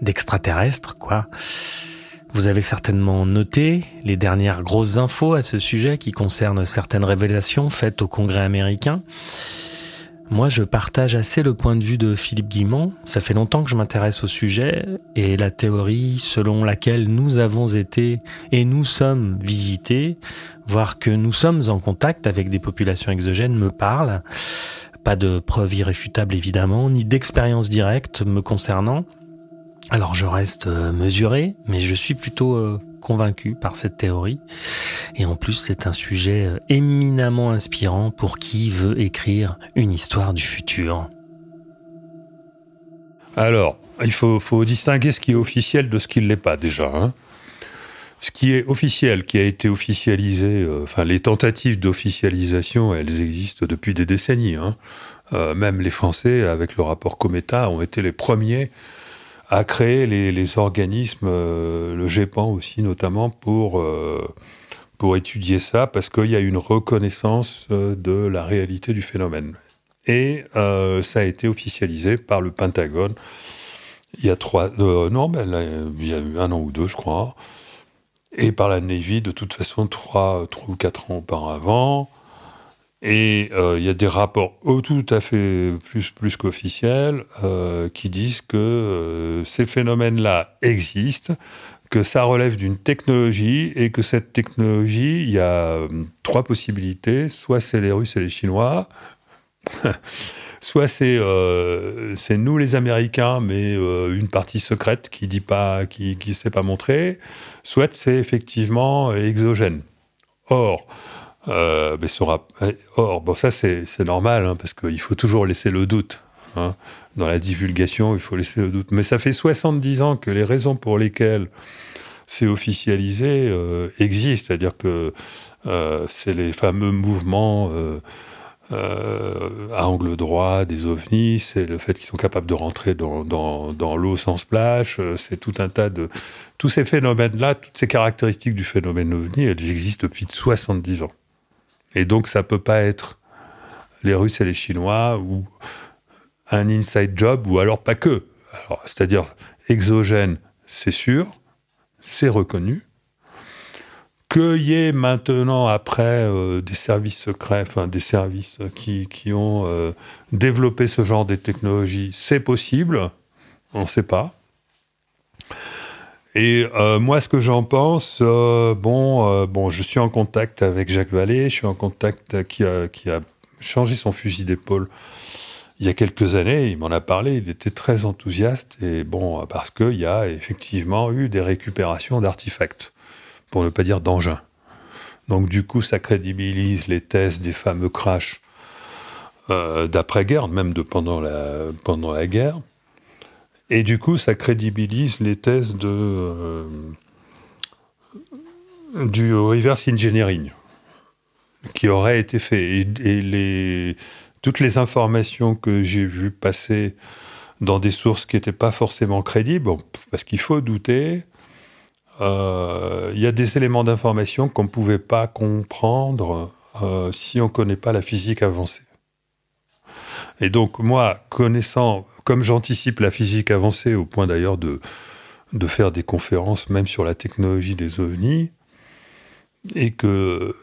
d'extraterrestres, quoi. Vous avez certainement noté les dernières grosses infos à ce sujet qui concernent certaines révélations faites au Congrès américain. Moi, je partage assez le point de vue de Philippe Guimand. Ça fait longtemps que je m'intéresse au sujet et la théorie selon laquelle nous avons été et nous sommes visités, voire que nous sommes en contact avec des populations exogènes me parle. Pas de preuves irréfutables évidemment, ni d'expérience directe me concernant. Alors je reste euh, mesuré, mais je suis plutôt euh, convaincu par cette théorie. Et en plus, c'est un sujet euh, éminemment inspirant pour qui veut écrire une histoire du futur. Alors, il faut, distinguer ce qui est officiel de ce qui ne l'est pas déjà. hein. Ce qui est officiel, qui a été officialisé, enfin les tentatives d'officialisation, elles existent depuis des décennies. hein. Même les Français, avec le rapport Cometa, ont été les premiers à créer les, organismes, euh, le GEPAN aussi notamment, pour, euh, pour étudier ça, parce qu'il y a une reconnaissance euh, de la réalité du phénomène. Et ça a été officialisé par le Pentagone il y a trois... non, ben il y a un an ou deux, je crois. Et par la Navy, de toute façon, trois, trois ou quatre ans auparavant. Et euh, il y a des rapports tout à fait plus, plus qu'officiels euh, qui disent que euh, ces phénomènes-là existent, que ça relève d'une technologie et que cette technologie, il y a euh, trois possibilités. Soit c'est les Russes et les Chinois, soit c'est euh, nous les Américains, mais une partie secrète qui dit pas, qui qui s'est pas montrée, soit c'est effectivement exogène. Or, euh, mais ce rap- or bon ça c'est normal hein, parce qu'il faut toujours laisser le doute. hein. Dans la divulgation, il faut laisser le doute. Mais ça fait 70 ans que les raisons pour lesquelles c'est officialisé euh, existent, c'est-à-dire que euh, c'est les fameux mouvements à angle droit des ovnis, c'est le fait qu'ils sont capables de rentrer dans, dans, dans l'eau sans splash, c'est tout un tas de... Tous ces phénomènes-là, toutes ces caractéristiques du phénomène ovni, elles existent depuis 70 ans. Et donc ça peut pas être les Russes et les Chinois ou un inside job ou alors pas que. C'est-à-dire exogène, c'est sûr, c'est reconnu. Qu'il y ait maintenant, après, euh, des services secrets, enfin des services qui, qui ont euh, développé ce genre de technologies, c'est possible, on ne sait pas. Et euh, moi, ce que j'en pense, euh, bon, euh, bon, je suis en contact avec Jacques Vallée, je suis en contact qui a, qui a changé son fusil d'épaule il y a quelques années, il m'en a parlé, il était très enthousiaste, et bon, parce qu'il y a effectivement eu des récupérations d'artefacts, pour ne pas dire d'engins. Donc du coup, ça crédibilise les thèses des fameux crashs d'après-guerre, même de pendant la, pendant la guerre. Et du coup, ça crédibilise les thèses de, euh, du reverse engineering qui aurait été fait. Et, les, toutes les informations que j'ai vues passer dans des sources qui n'étaient pas forcément crédibles, parce qu'il faut douter, euh, il y a des éléments d'information qu'on ne pouvait pas comprendre euh, si on ne connaît pas la physique avancée. Et donc, moi, connaissant, comme j'anticipe la physique avancée, au point d'ailleurs de, faire des conférences même sur la technologie des ovnis, et que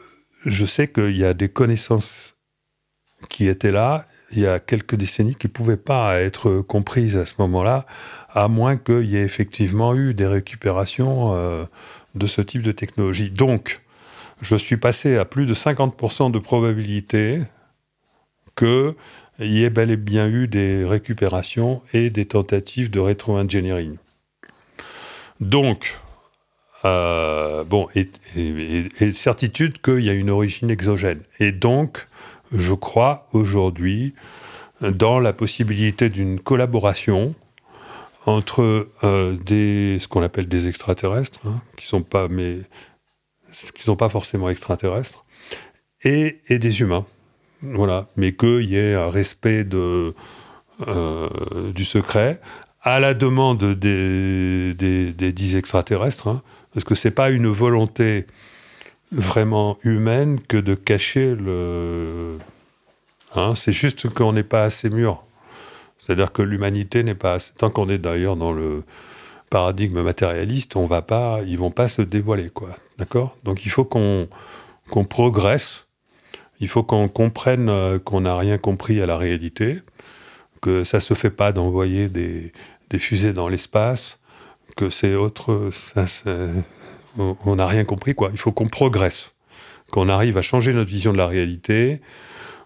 je sais qu'il y a des connaissances qui étaient là il y a quelques décennies qui ne pouvaient pas être comprises à ce moment-là, à moins qu'il y ait effectivement eu des récupérations euh, de ce type de technologie. Donc, je suis passé à plus de 50% de probabilité qu'il y ait bel et bien eu des récupérations et des tentatives de rétro-engineering. Donc, euh, bon, et, certitude qu'il y a une origine exogène. Et donc, je crois aujourd'hui dans la possibilité d'une collaboration entre euh, ce qu'on appelle des extraterrestres, hein, qui sont pas, sont pas forcément extraterrestres, et des humains. Voilà, mais qu'il y ait un respect de, euh, du secret à la demande des, des, des dix extraterrestres, hein, parce que c'est pas une volonté vraiment humaine que de cacher le. Hein, c'est juste qu'on n'est pas assez mûr. C'est-à-dire que l'humanité n'est pas assez. Tant qu'on est d'ailleurs dans le paradigme matérialiste, on va pas, ils vont pas se dévoiler, quoi. D'accord? Donc il faut qu'on qu'on progresse. Il faut qu'on comprenne euh, qu'on n'a rien compris à la réalité, que ça se fait pas d'envoyer des, fusées dans l'espace, que c'est autre. ça, on n'a rien compris, quoi. Il faut qu'on progresse, qu'on arrive à changer notre vision de la réalité,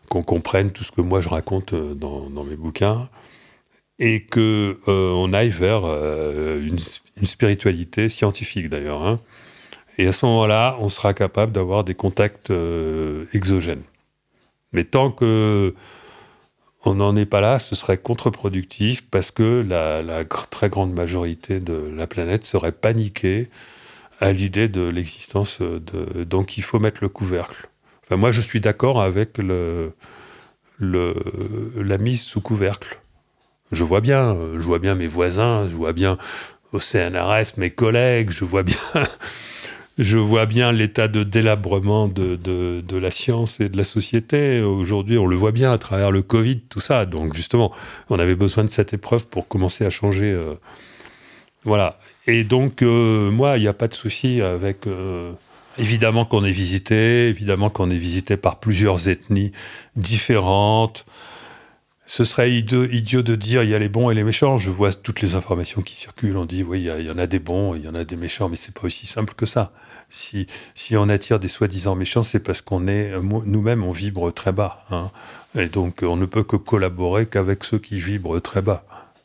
qu'on comprenne tout ce que moi je raconte euh, dans, mes bouquins, et que euh, on aille vers euh, une, une spiritualité scientifique d'ailleurs, hein, Et à ce moment-là, on sera capable d'avoir des contacts euh, exogènes. Mais tant que on n'en est pas là, ce serait contre-productif parce que la, très grande majorité de la planète serait paniquée à l'idée de l'existence de. Donc il faut mettre le couvercle. Enfin, moi, je suis d'accord avec la mise sous couvercle. Je vois bien, je vois bien mes voisins, je vois bien CNRS mes collègues, je vois bien je vois bien l'état de délabrement de, de, la science et de la société. Aujourd'hui, on le voit bien à travers le Covid, tout ça. Donc, justement, on avait besoin de cette épreuve pour commencer à changer. Euh, voilà. Et donc, euh, moi, il n'y a pas de souci avec. Euh, évidemment qu'on est visité, évidemment qu'on est visité par plusieurs ethnies différentes ce serait idiot, de dire il y a les bons et les méchants. Je vois toutes les informations qui circulent. On dit oui, il y, en a des bons, il y en a des méchants, mais c'est pas aussi simple que ça. Si, on attire des soi-disant méchants, c'est parce qu'on est nous-mêmes, on vibre très bas. Hein. Et donc, on ne peut que collaborer qu'avec ceux qui vibrent très bas.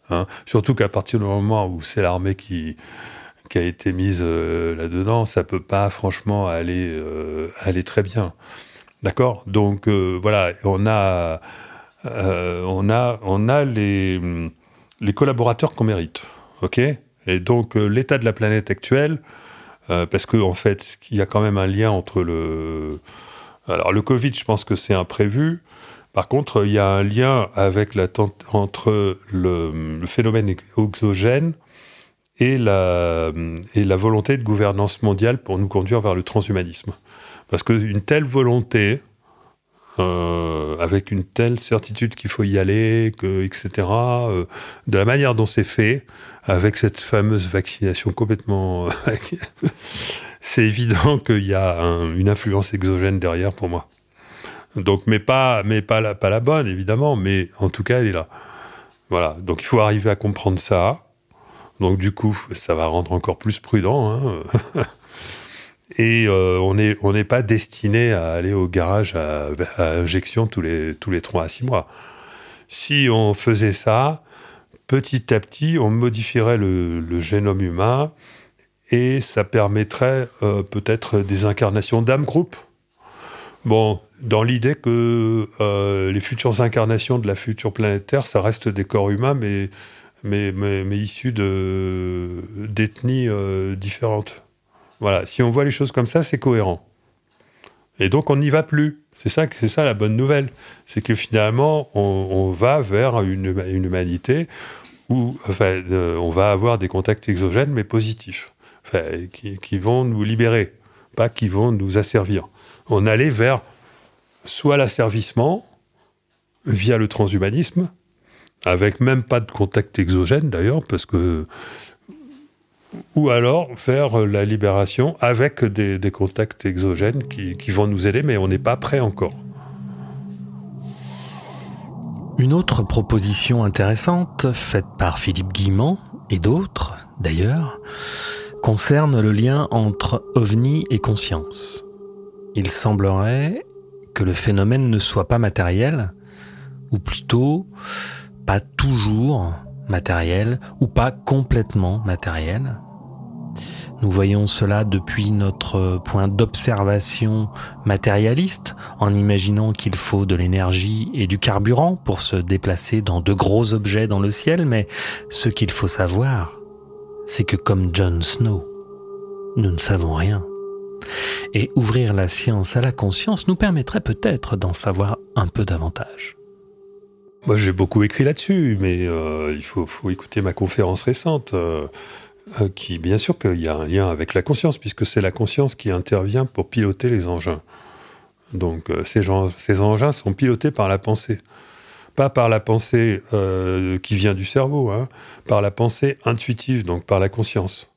Hein. Surtout qu'à partir du moment où c'est l'armée qui, a été mise euh, là-dedans, ça peut pas franchement aller, euh, aller très bien. D'accord? Donc, euh, voilà, on a euh, on a, on a les, les collaborateurs qu'on mérite. OK? Et donc, euh, l'état de la planète actuelle, euh, parce qu'en en fait, il y a quand même un lien entre le. Alors, le Covid, je pense que c'est imprévu. Par contre, il y a un lien avec la entre le, phénomène exogène et la, et la volonté de gouvernance mondiale pour nous conduire vers le transhumanisme. Parce qu'une telle volonté, euh, avec une telle certitude qu'il faut y aller, que, etc. Euh, de la manière dont c'est fait, avec cette fameuse vaccination complètement... c'est évident qu'il y a une influence exogène derrière pour moi. Donc, mais pas, mais pas la, pas la bonne, évidemment, mais en tout cas, elle est là. Voilà. Donc, il faut arriver à comprendre ça. Donc, du coup, ça va rendre encore plus prudent. Hein. Et euh, on n'est pas destiné à aller au garage à, injection tous les, tous les 3 à 6 mois. Si on faisait ça, petit à petit, on modifierait le, génome humain et ça permettrait euh, peut-être des incarnations d'âme groupe. Bon, dans l'idée que euh, les futures incarnations de la future planète Terre, ça reste des corps humains, mais, issus d'ethnies différentes. Voilà, si on voit les choses comme ça, c'est cohérent. Et donc on n'y va plus. C'est ça, c'est ça la bonne nouvelle. C'est que finalement, on, va vers une, humanité où enfin, euh, on va avoir des contacts exogènes, mais positifs, qui, vont nous libérer, pas qui vont nous asservir. On allait vers soit l'asservissement via le transhumanisme, avec même pas de contact exogène d'ailleurs, parce que ou alors faire la libération avec des, contacts exogènes qui, vont nous aider, mais on n'est pas prêt encore. Une autre proposition intéressante, faite par Philippe Guimand et d'autres d'ailleurs, concerne le lien entre ovni et conscience. Il semblerait que le phénomène ne soit pas matériel, ou plutôt pas toujours matériel ou pas complètement matériel. Nous voyons cela depuis notre point d'observation matérialiste, en imaginant qu'il faut de l'énergie et du carburant pour se déplacer dans de gros objets dans le ciel, mais ce qu'il faut savoir, c'est que comme Jon Snow, nous ne savons rien. Et ouvrir la science à la conscience nous permettrait peut-être d'en savoir un peu davantage. Moi, j'ai beaucoup écrit là-dessus, mais euh, il faut, écouter ma conférence récente, euh, euh, qui, bien sûr, qu'il y a un lien avec la conscience, puisque c'est la conscience qui intervient pour piloter les engins. Donc, ces, engins sont pilotés par la pensée, pas par la pensée qui vient du cerveau, hein, par la pensée intuitive, donc par la conscience.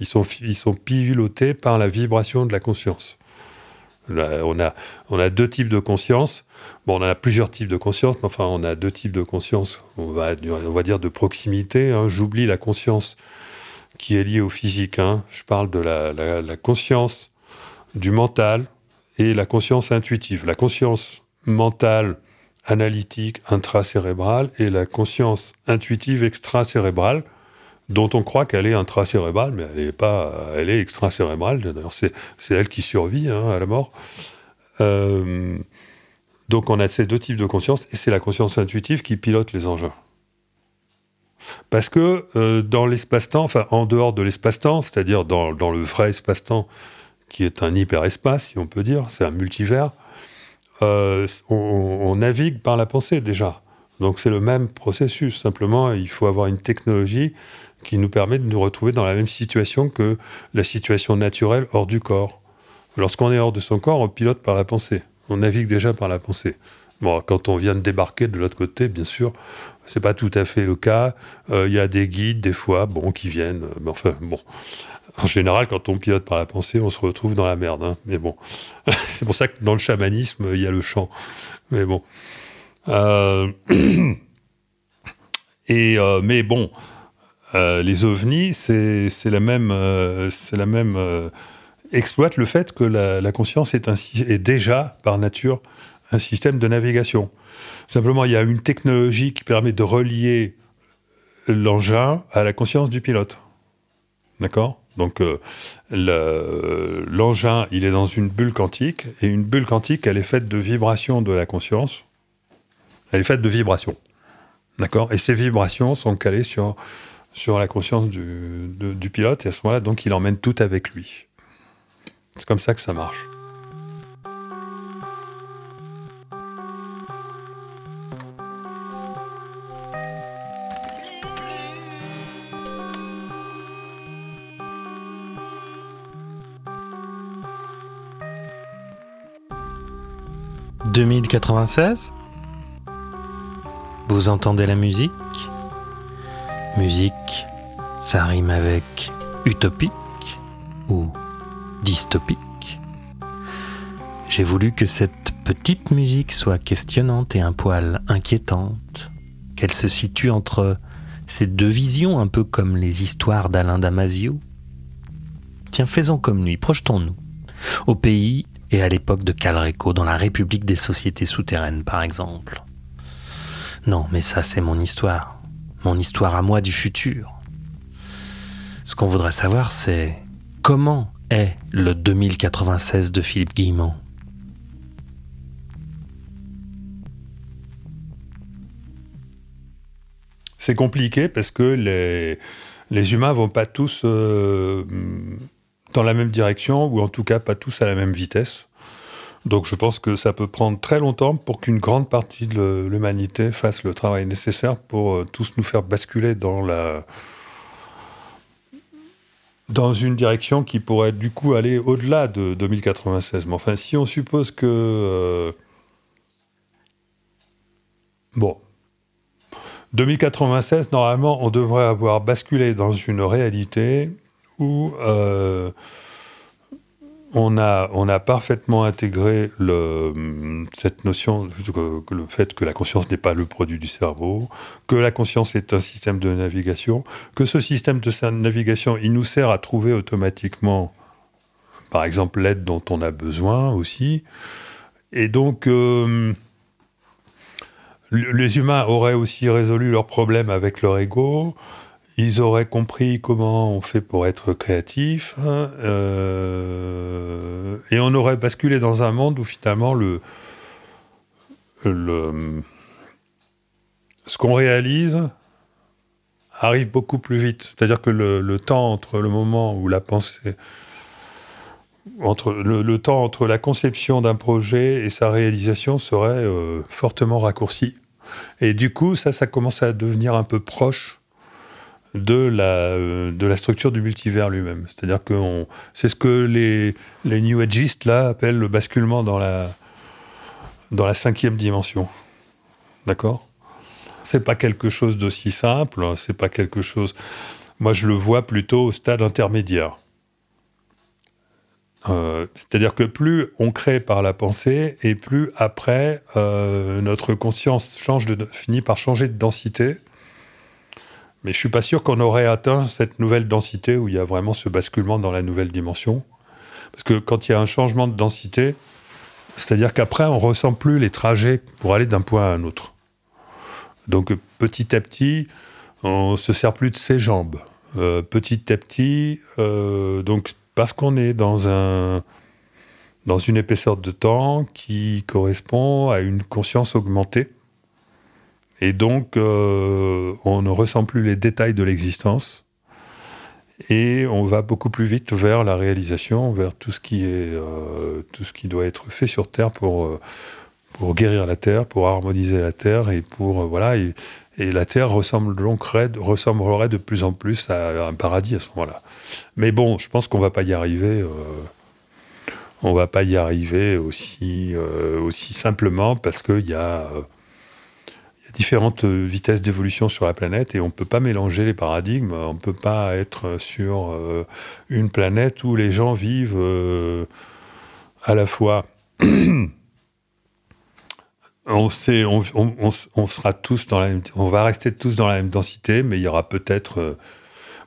Ils sont, pilotés par la vibration de la conscience. on a deux types de conscience on a plusieurs types de conscience, mais enfin, on a deux types de conscience. On va, on va dire de proximité. Hein. J'oublie la conscience qui est liée au physique. Hein. Je parle de la, conscience du mental et la conscience intuitive. La conscience mentale, analytique, intracérébrale et la conscience intuitive extracérébrale. dont on croit qu'elle est intracérébrale, mais elle est pas, elle est extracérébrale. D'ailleurs, c'est, c'est elle qui survit hein, à la mort. Euh, donc, on a ces deux types de conscience, et c'est la conscience intuitive qui pilote les engins. Parce que euh, dans l'espace-temps, enfin en dehors de l'espace-temps, c'est-à-dire dans, le vrai espace-temps, qui est un hyperespace, si on peut dire, c'est un multivers, euh, on, navigue par la pensée déjà. Donc c'est le même processus. Simplement, il faut avoir une technologie qui nous permet de nous retrouver dans la même situation que la situation naturelle hors du corps. Lorsqu'on est hors de son corps, on pilote par la pensée. On navigue déjà par la pensée. Bon, quand on vient de débarquer de l'autre côté, bien sûr, c'est pas tout à fait le cas. Euh, il y a des guides, des fois, bon, qui viennent. Euh, mais enfin, bon. En général, quand on pilote par la pensée, on se retrouve dans la merde. Hein. Mais bon. c'est pour ça que dans le chamanisme, il y a le chant. Mais bon. Euh... Et, mais bon, les ovnis, c'est la même, c'est la même exploite le fait que la, conscience est, déjà par nature un système de navigation. Simplement, il y a une technologie qui permet de relier l'engin à la conscience du pilote. D'accord? Donc l'engin, il est dans une bulle quantique et une bulle quantique, elle est faite de vibrations de la conscience. Elle est faite de vibrations. D'accord? Et ces vibrations sont calées sur sur la conscience du, du pilote, et à ce moment-là, donc, il emmène tout avec lui. C'est comme ça que ça marche. « 2096 Vous entendez la musique Musique, ça rime avec utopique ou dystopique. J'ai voulu que cette petite musique soit questionnante et un poil inquiétante, qu'elle se situe entre ces deux visions un peu comme les histoires d'Alain Damasio. Tiens, faisons comme lui, projetons-nous, au pays et à l'époque de Calreco, dans la République des sociétés souterraines par exemple. Non, mais ça c'est mon histoire mon histoire à moi du futur. Ce qu'on voudrait savoir, c'est comment est le 2096 de Philippe Guillemont C'est compliqué parce que les, les humains vont pas tous euh, dans la même direction, ou en tout cas pas tous à la même vitesse. Donc je pense que ça peut prendre très longtemps pour qu'une grande partie de l'humanité fasse le travail nécessaire pour euh, tous nous faire basculer dans la dans une direction qui pourrait du coup aller au-delà de 2096. Mais enfin, si on suppose que euh, bon 2096, normalement, on devrait avoir basculé dans une réalité où euh, on a, parfaitement intégré cette notion, le fait que la conscience n'est pas le produit du cerveau, que la conscience est un système de navigation, que ce système de navigation, il nous sert à trouver automatiquement, par exemple, l'aide dont on a besoin aussi. Et donc, euh, les humains auraient aussi résolu leurs problèmes avec leur ego ils auraient compris comment on fait pour être créatif, hein, euh, et on aurait basculé dans un monde où finalement le, ce qu'on réalise arrive beaucoup plus vite. C'est-à-dire que le, temps entre le moment où la pensée, entre le, le temps entre la conception d'un projet et sa réalisation serait euh, fortement raccourci. Et du coup, ça, ça commence à devenir un peu proche de la, de la structure du multivers lui-même. C'est-à-dire que c'est ce que les, les New Ageistes là, appellent le basculement dans la, dans la cinquième dimension. D'accord? C'est pas quelque chose d'aussi simple, hein, c'est pas quelque chose. Moi, je le vois plutôt au stade intermédiaire. Euh, C'est-à-dire que plus on crée par la pensée, et plus après, euh, notre conscience change finit par changer de densité mais je suis pas sûr qu'on aurait atteint cette nouvelle densité où il y a vraiment ce basculement dans la nouvelle dimension. Parce que quand il y a un changement de densité, c'est-à-dire qu'après, on ressent plus les trajets pour aller d'un point à un autre. Donc petit à petit, on se sert plus de ses jambes. euh, petit à petit, euh, donc parce qu'on est dans un dans une épaisseur de temps qui correspond à une conscience augmentée. Et donc, euh, on ne ressent plus les détails de l'existence. Et on va beaucoup plus vite vers la réalisation, vers tout ce qui, est, tout ce qui doit être fait sur Terre pour, pour guérir la Terre, pour harmoniser la Terre et pour. voilà, et, la Terre ressemble donc, ressemblerait de plus en plus à un paradis à ce moment-là. Mais bon, je pense qu'on va pas y arriver. Euh, on va pas y arriver aussi, euh, aussi simplement parce qu'il euh, y a différentes vitesses d'évolution sur la planète et on ne peut pas mélanger les paradigmes. On ne peut pas être sur une planète où les gens vivent à la fois on sait, on, sera tous dans on va rester tous dans la même densité, mais il y aura peut-être. Euh,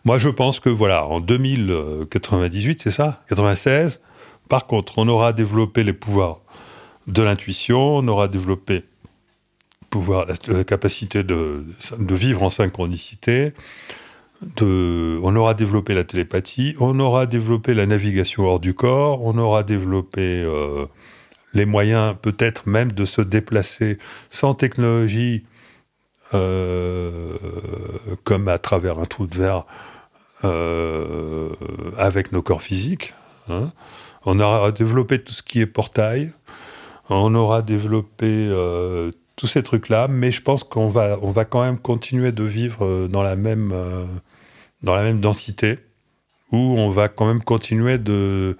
moi, je pense que voilà, en 2098, c'est ça, 96. Par contre, on aura développé les pouvoirs de l'intuition, on aura développé la, capacité de, vivre en synchronicité. De, on aura développé la télépathie, on aura développé la navigation hors du corps, on aura développé euh, les moyens peut-être même de se déplacer sans technologie, euh, comme à travers un trou de verre, euh, avec nos corps physiques. Hein. On aura développé tout ce qui est portail, on aura développé tous ces trucs-là, mais je pense qu'on va, on va quand même continuer de vivre dans la même, dans la même densité, où on va quand même continuer de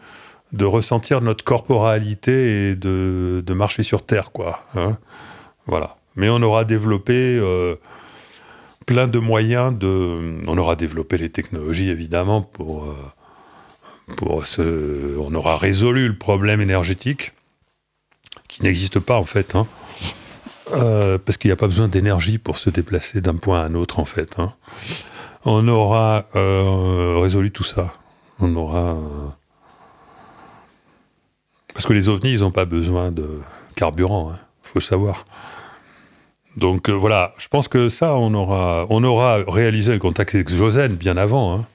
de ressentir notre corporalité et de, marcher sur Terre, quoi. Hein. voilà. Mais on aura développé euh, plein de moyens de. On aura développé les technologies, évidemment, pour. Euh, pour ce, on aura résolu le problème énergétique, qui n'existe pas, en fait. Hein. Euh, parce qu'il n'y a pas besoin d'énergie pour se déplacer d'un point à un autre, en fait. Hein. On aura résolu tout ça. On aura parce que les ovnis, ils n'ont pas besoin de carburant, il hein, faut savoir. Donc euh, voilà, je pense que ça, on aura, on aura réalisé le contact exogène bien avant. Hein.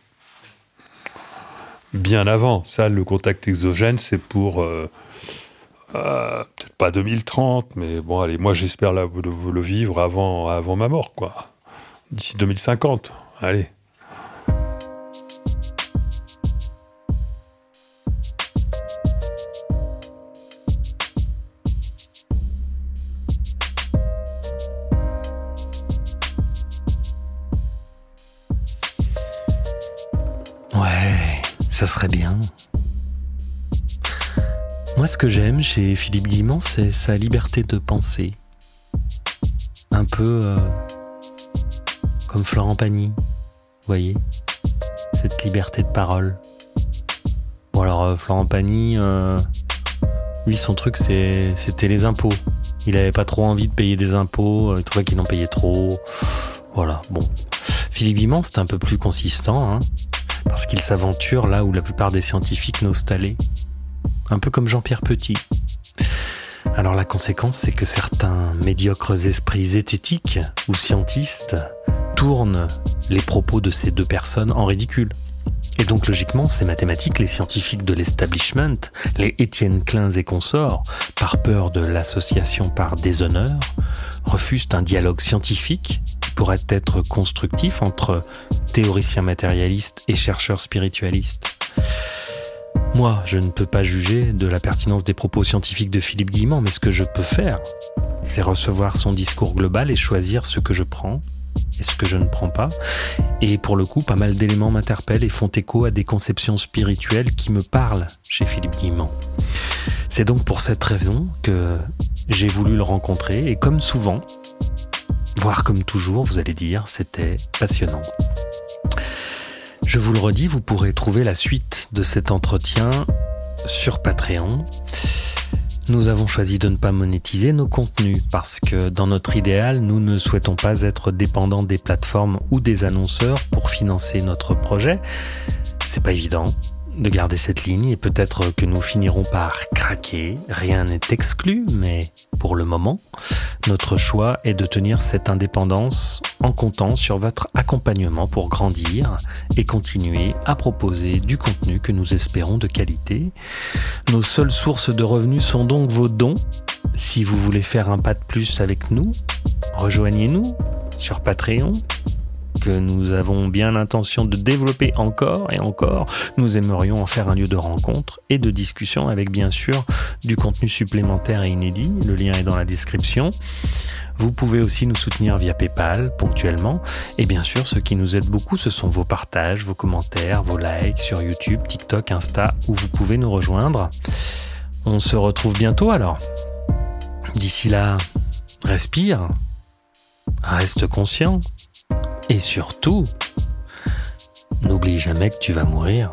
Bien avant. Ça, le contact exogène, c'est pour. Euh, peut-être pas 2030, mais bon, allez, moi j'espère le, le, vivre avant, avant ma mort, quoi. D'ici 2050. Allez. Ça serait bien. Moi, ce que j'aime chez Philippe Guimont, c'est sa liberté de penser. Un peu euh, comme Florent Pagny, vous voyez Cette liberté de parole. Bon, alors, euh, Florent Pagny, euh, lui, son truc, c'était les impôts. Il avait pas trop envie de payer des impôts, il trouvait qu'il en payait trop. Voilà, bon. Philippe Guimont, c'est un peu plus consistant, hein parce qu'il s'aventure là où la plupart des scientifiques n'osent aller. Un peu comme Jean-Pierre Petit. Alors la conséquence, c'est que certains médiocres esprits zététiques ou scientistes tournent les propos de ces deux personnes en ridicule. Et donc logiquement, ces mathématiques, les scientifiques de l'establishment, les Étienne Kleins et consorts, par peur de l'association par déshonneur, refusent un dialogue scientifique qui pourrait être constructif entre théoricien matérialiste et chercheur spiritualiste. Moi, je ne peux pas juger de la pertinence des propos scientifiques de Philippe Guillemont, mais ce que je peux faire, c'est recevoir son discours global et choisir ce que je prends et ce que je ne prends pas. Et pour le coup, pas mal d'éléments m'interpellent et font écho à des conceptions spirituelles qui me parlent chez Philippe Guillemont. C'est donc pour cette raison que j'ai voulu le rencontrer et comme souvent, voire comme toujours, vous allez dire, c'était passionnant. Je vous le redis, vous pourrez trouver la suite de cet entretien sur Patreon. Nous avons choisi de ne pas monétiser nos contenus parce que dans notre idéal, nous ne souhaitons pas être dépendants des plateformes ou des annonceurs pour financer notre projet. C'est pas évident de garder cette ligne et peut-être que nous finirons par craquer. Rien n'est exclu, mais pour le moment, notre choix est de tenir cette indépendance en comptant sur votre accompagnement pour grandir et continuer à proposer du contenu que nous espérons de qualité. Nos seules sources de revenus sont donc vos dons. Si vous voulez faire un pas de plus avec nous, rejoignez-nous sur Patreon que nous avons bien l'intention de développer encore et encore. Nous aimerions en faire un lieu de rencontre et de discussion avec bien sûr du contenu supplémentaire et inédit. Le lien est dans la description. Vous pouvez aussi nous soutenir via PayPal ponctuellement. Et bien sûr, ce qui nous aide beaucoup, ce sont vos partages, vos commentaires, vos likes sur YouTube, TikTok, Insta, où vous pouvez nous rejoindre. On se retrouve bientôt alors. D'ici là, respire, reste conscient et surtout, n'oublie jamais que tu vas mourir.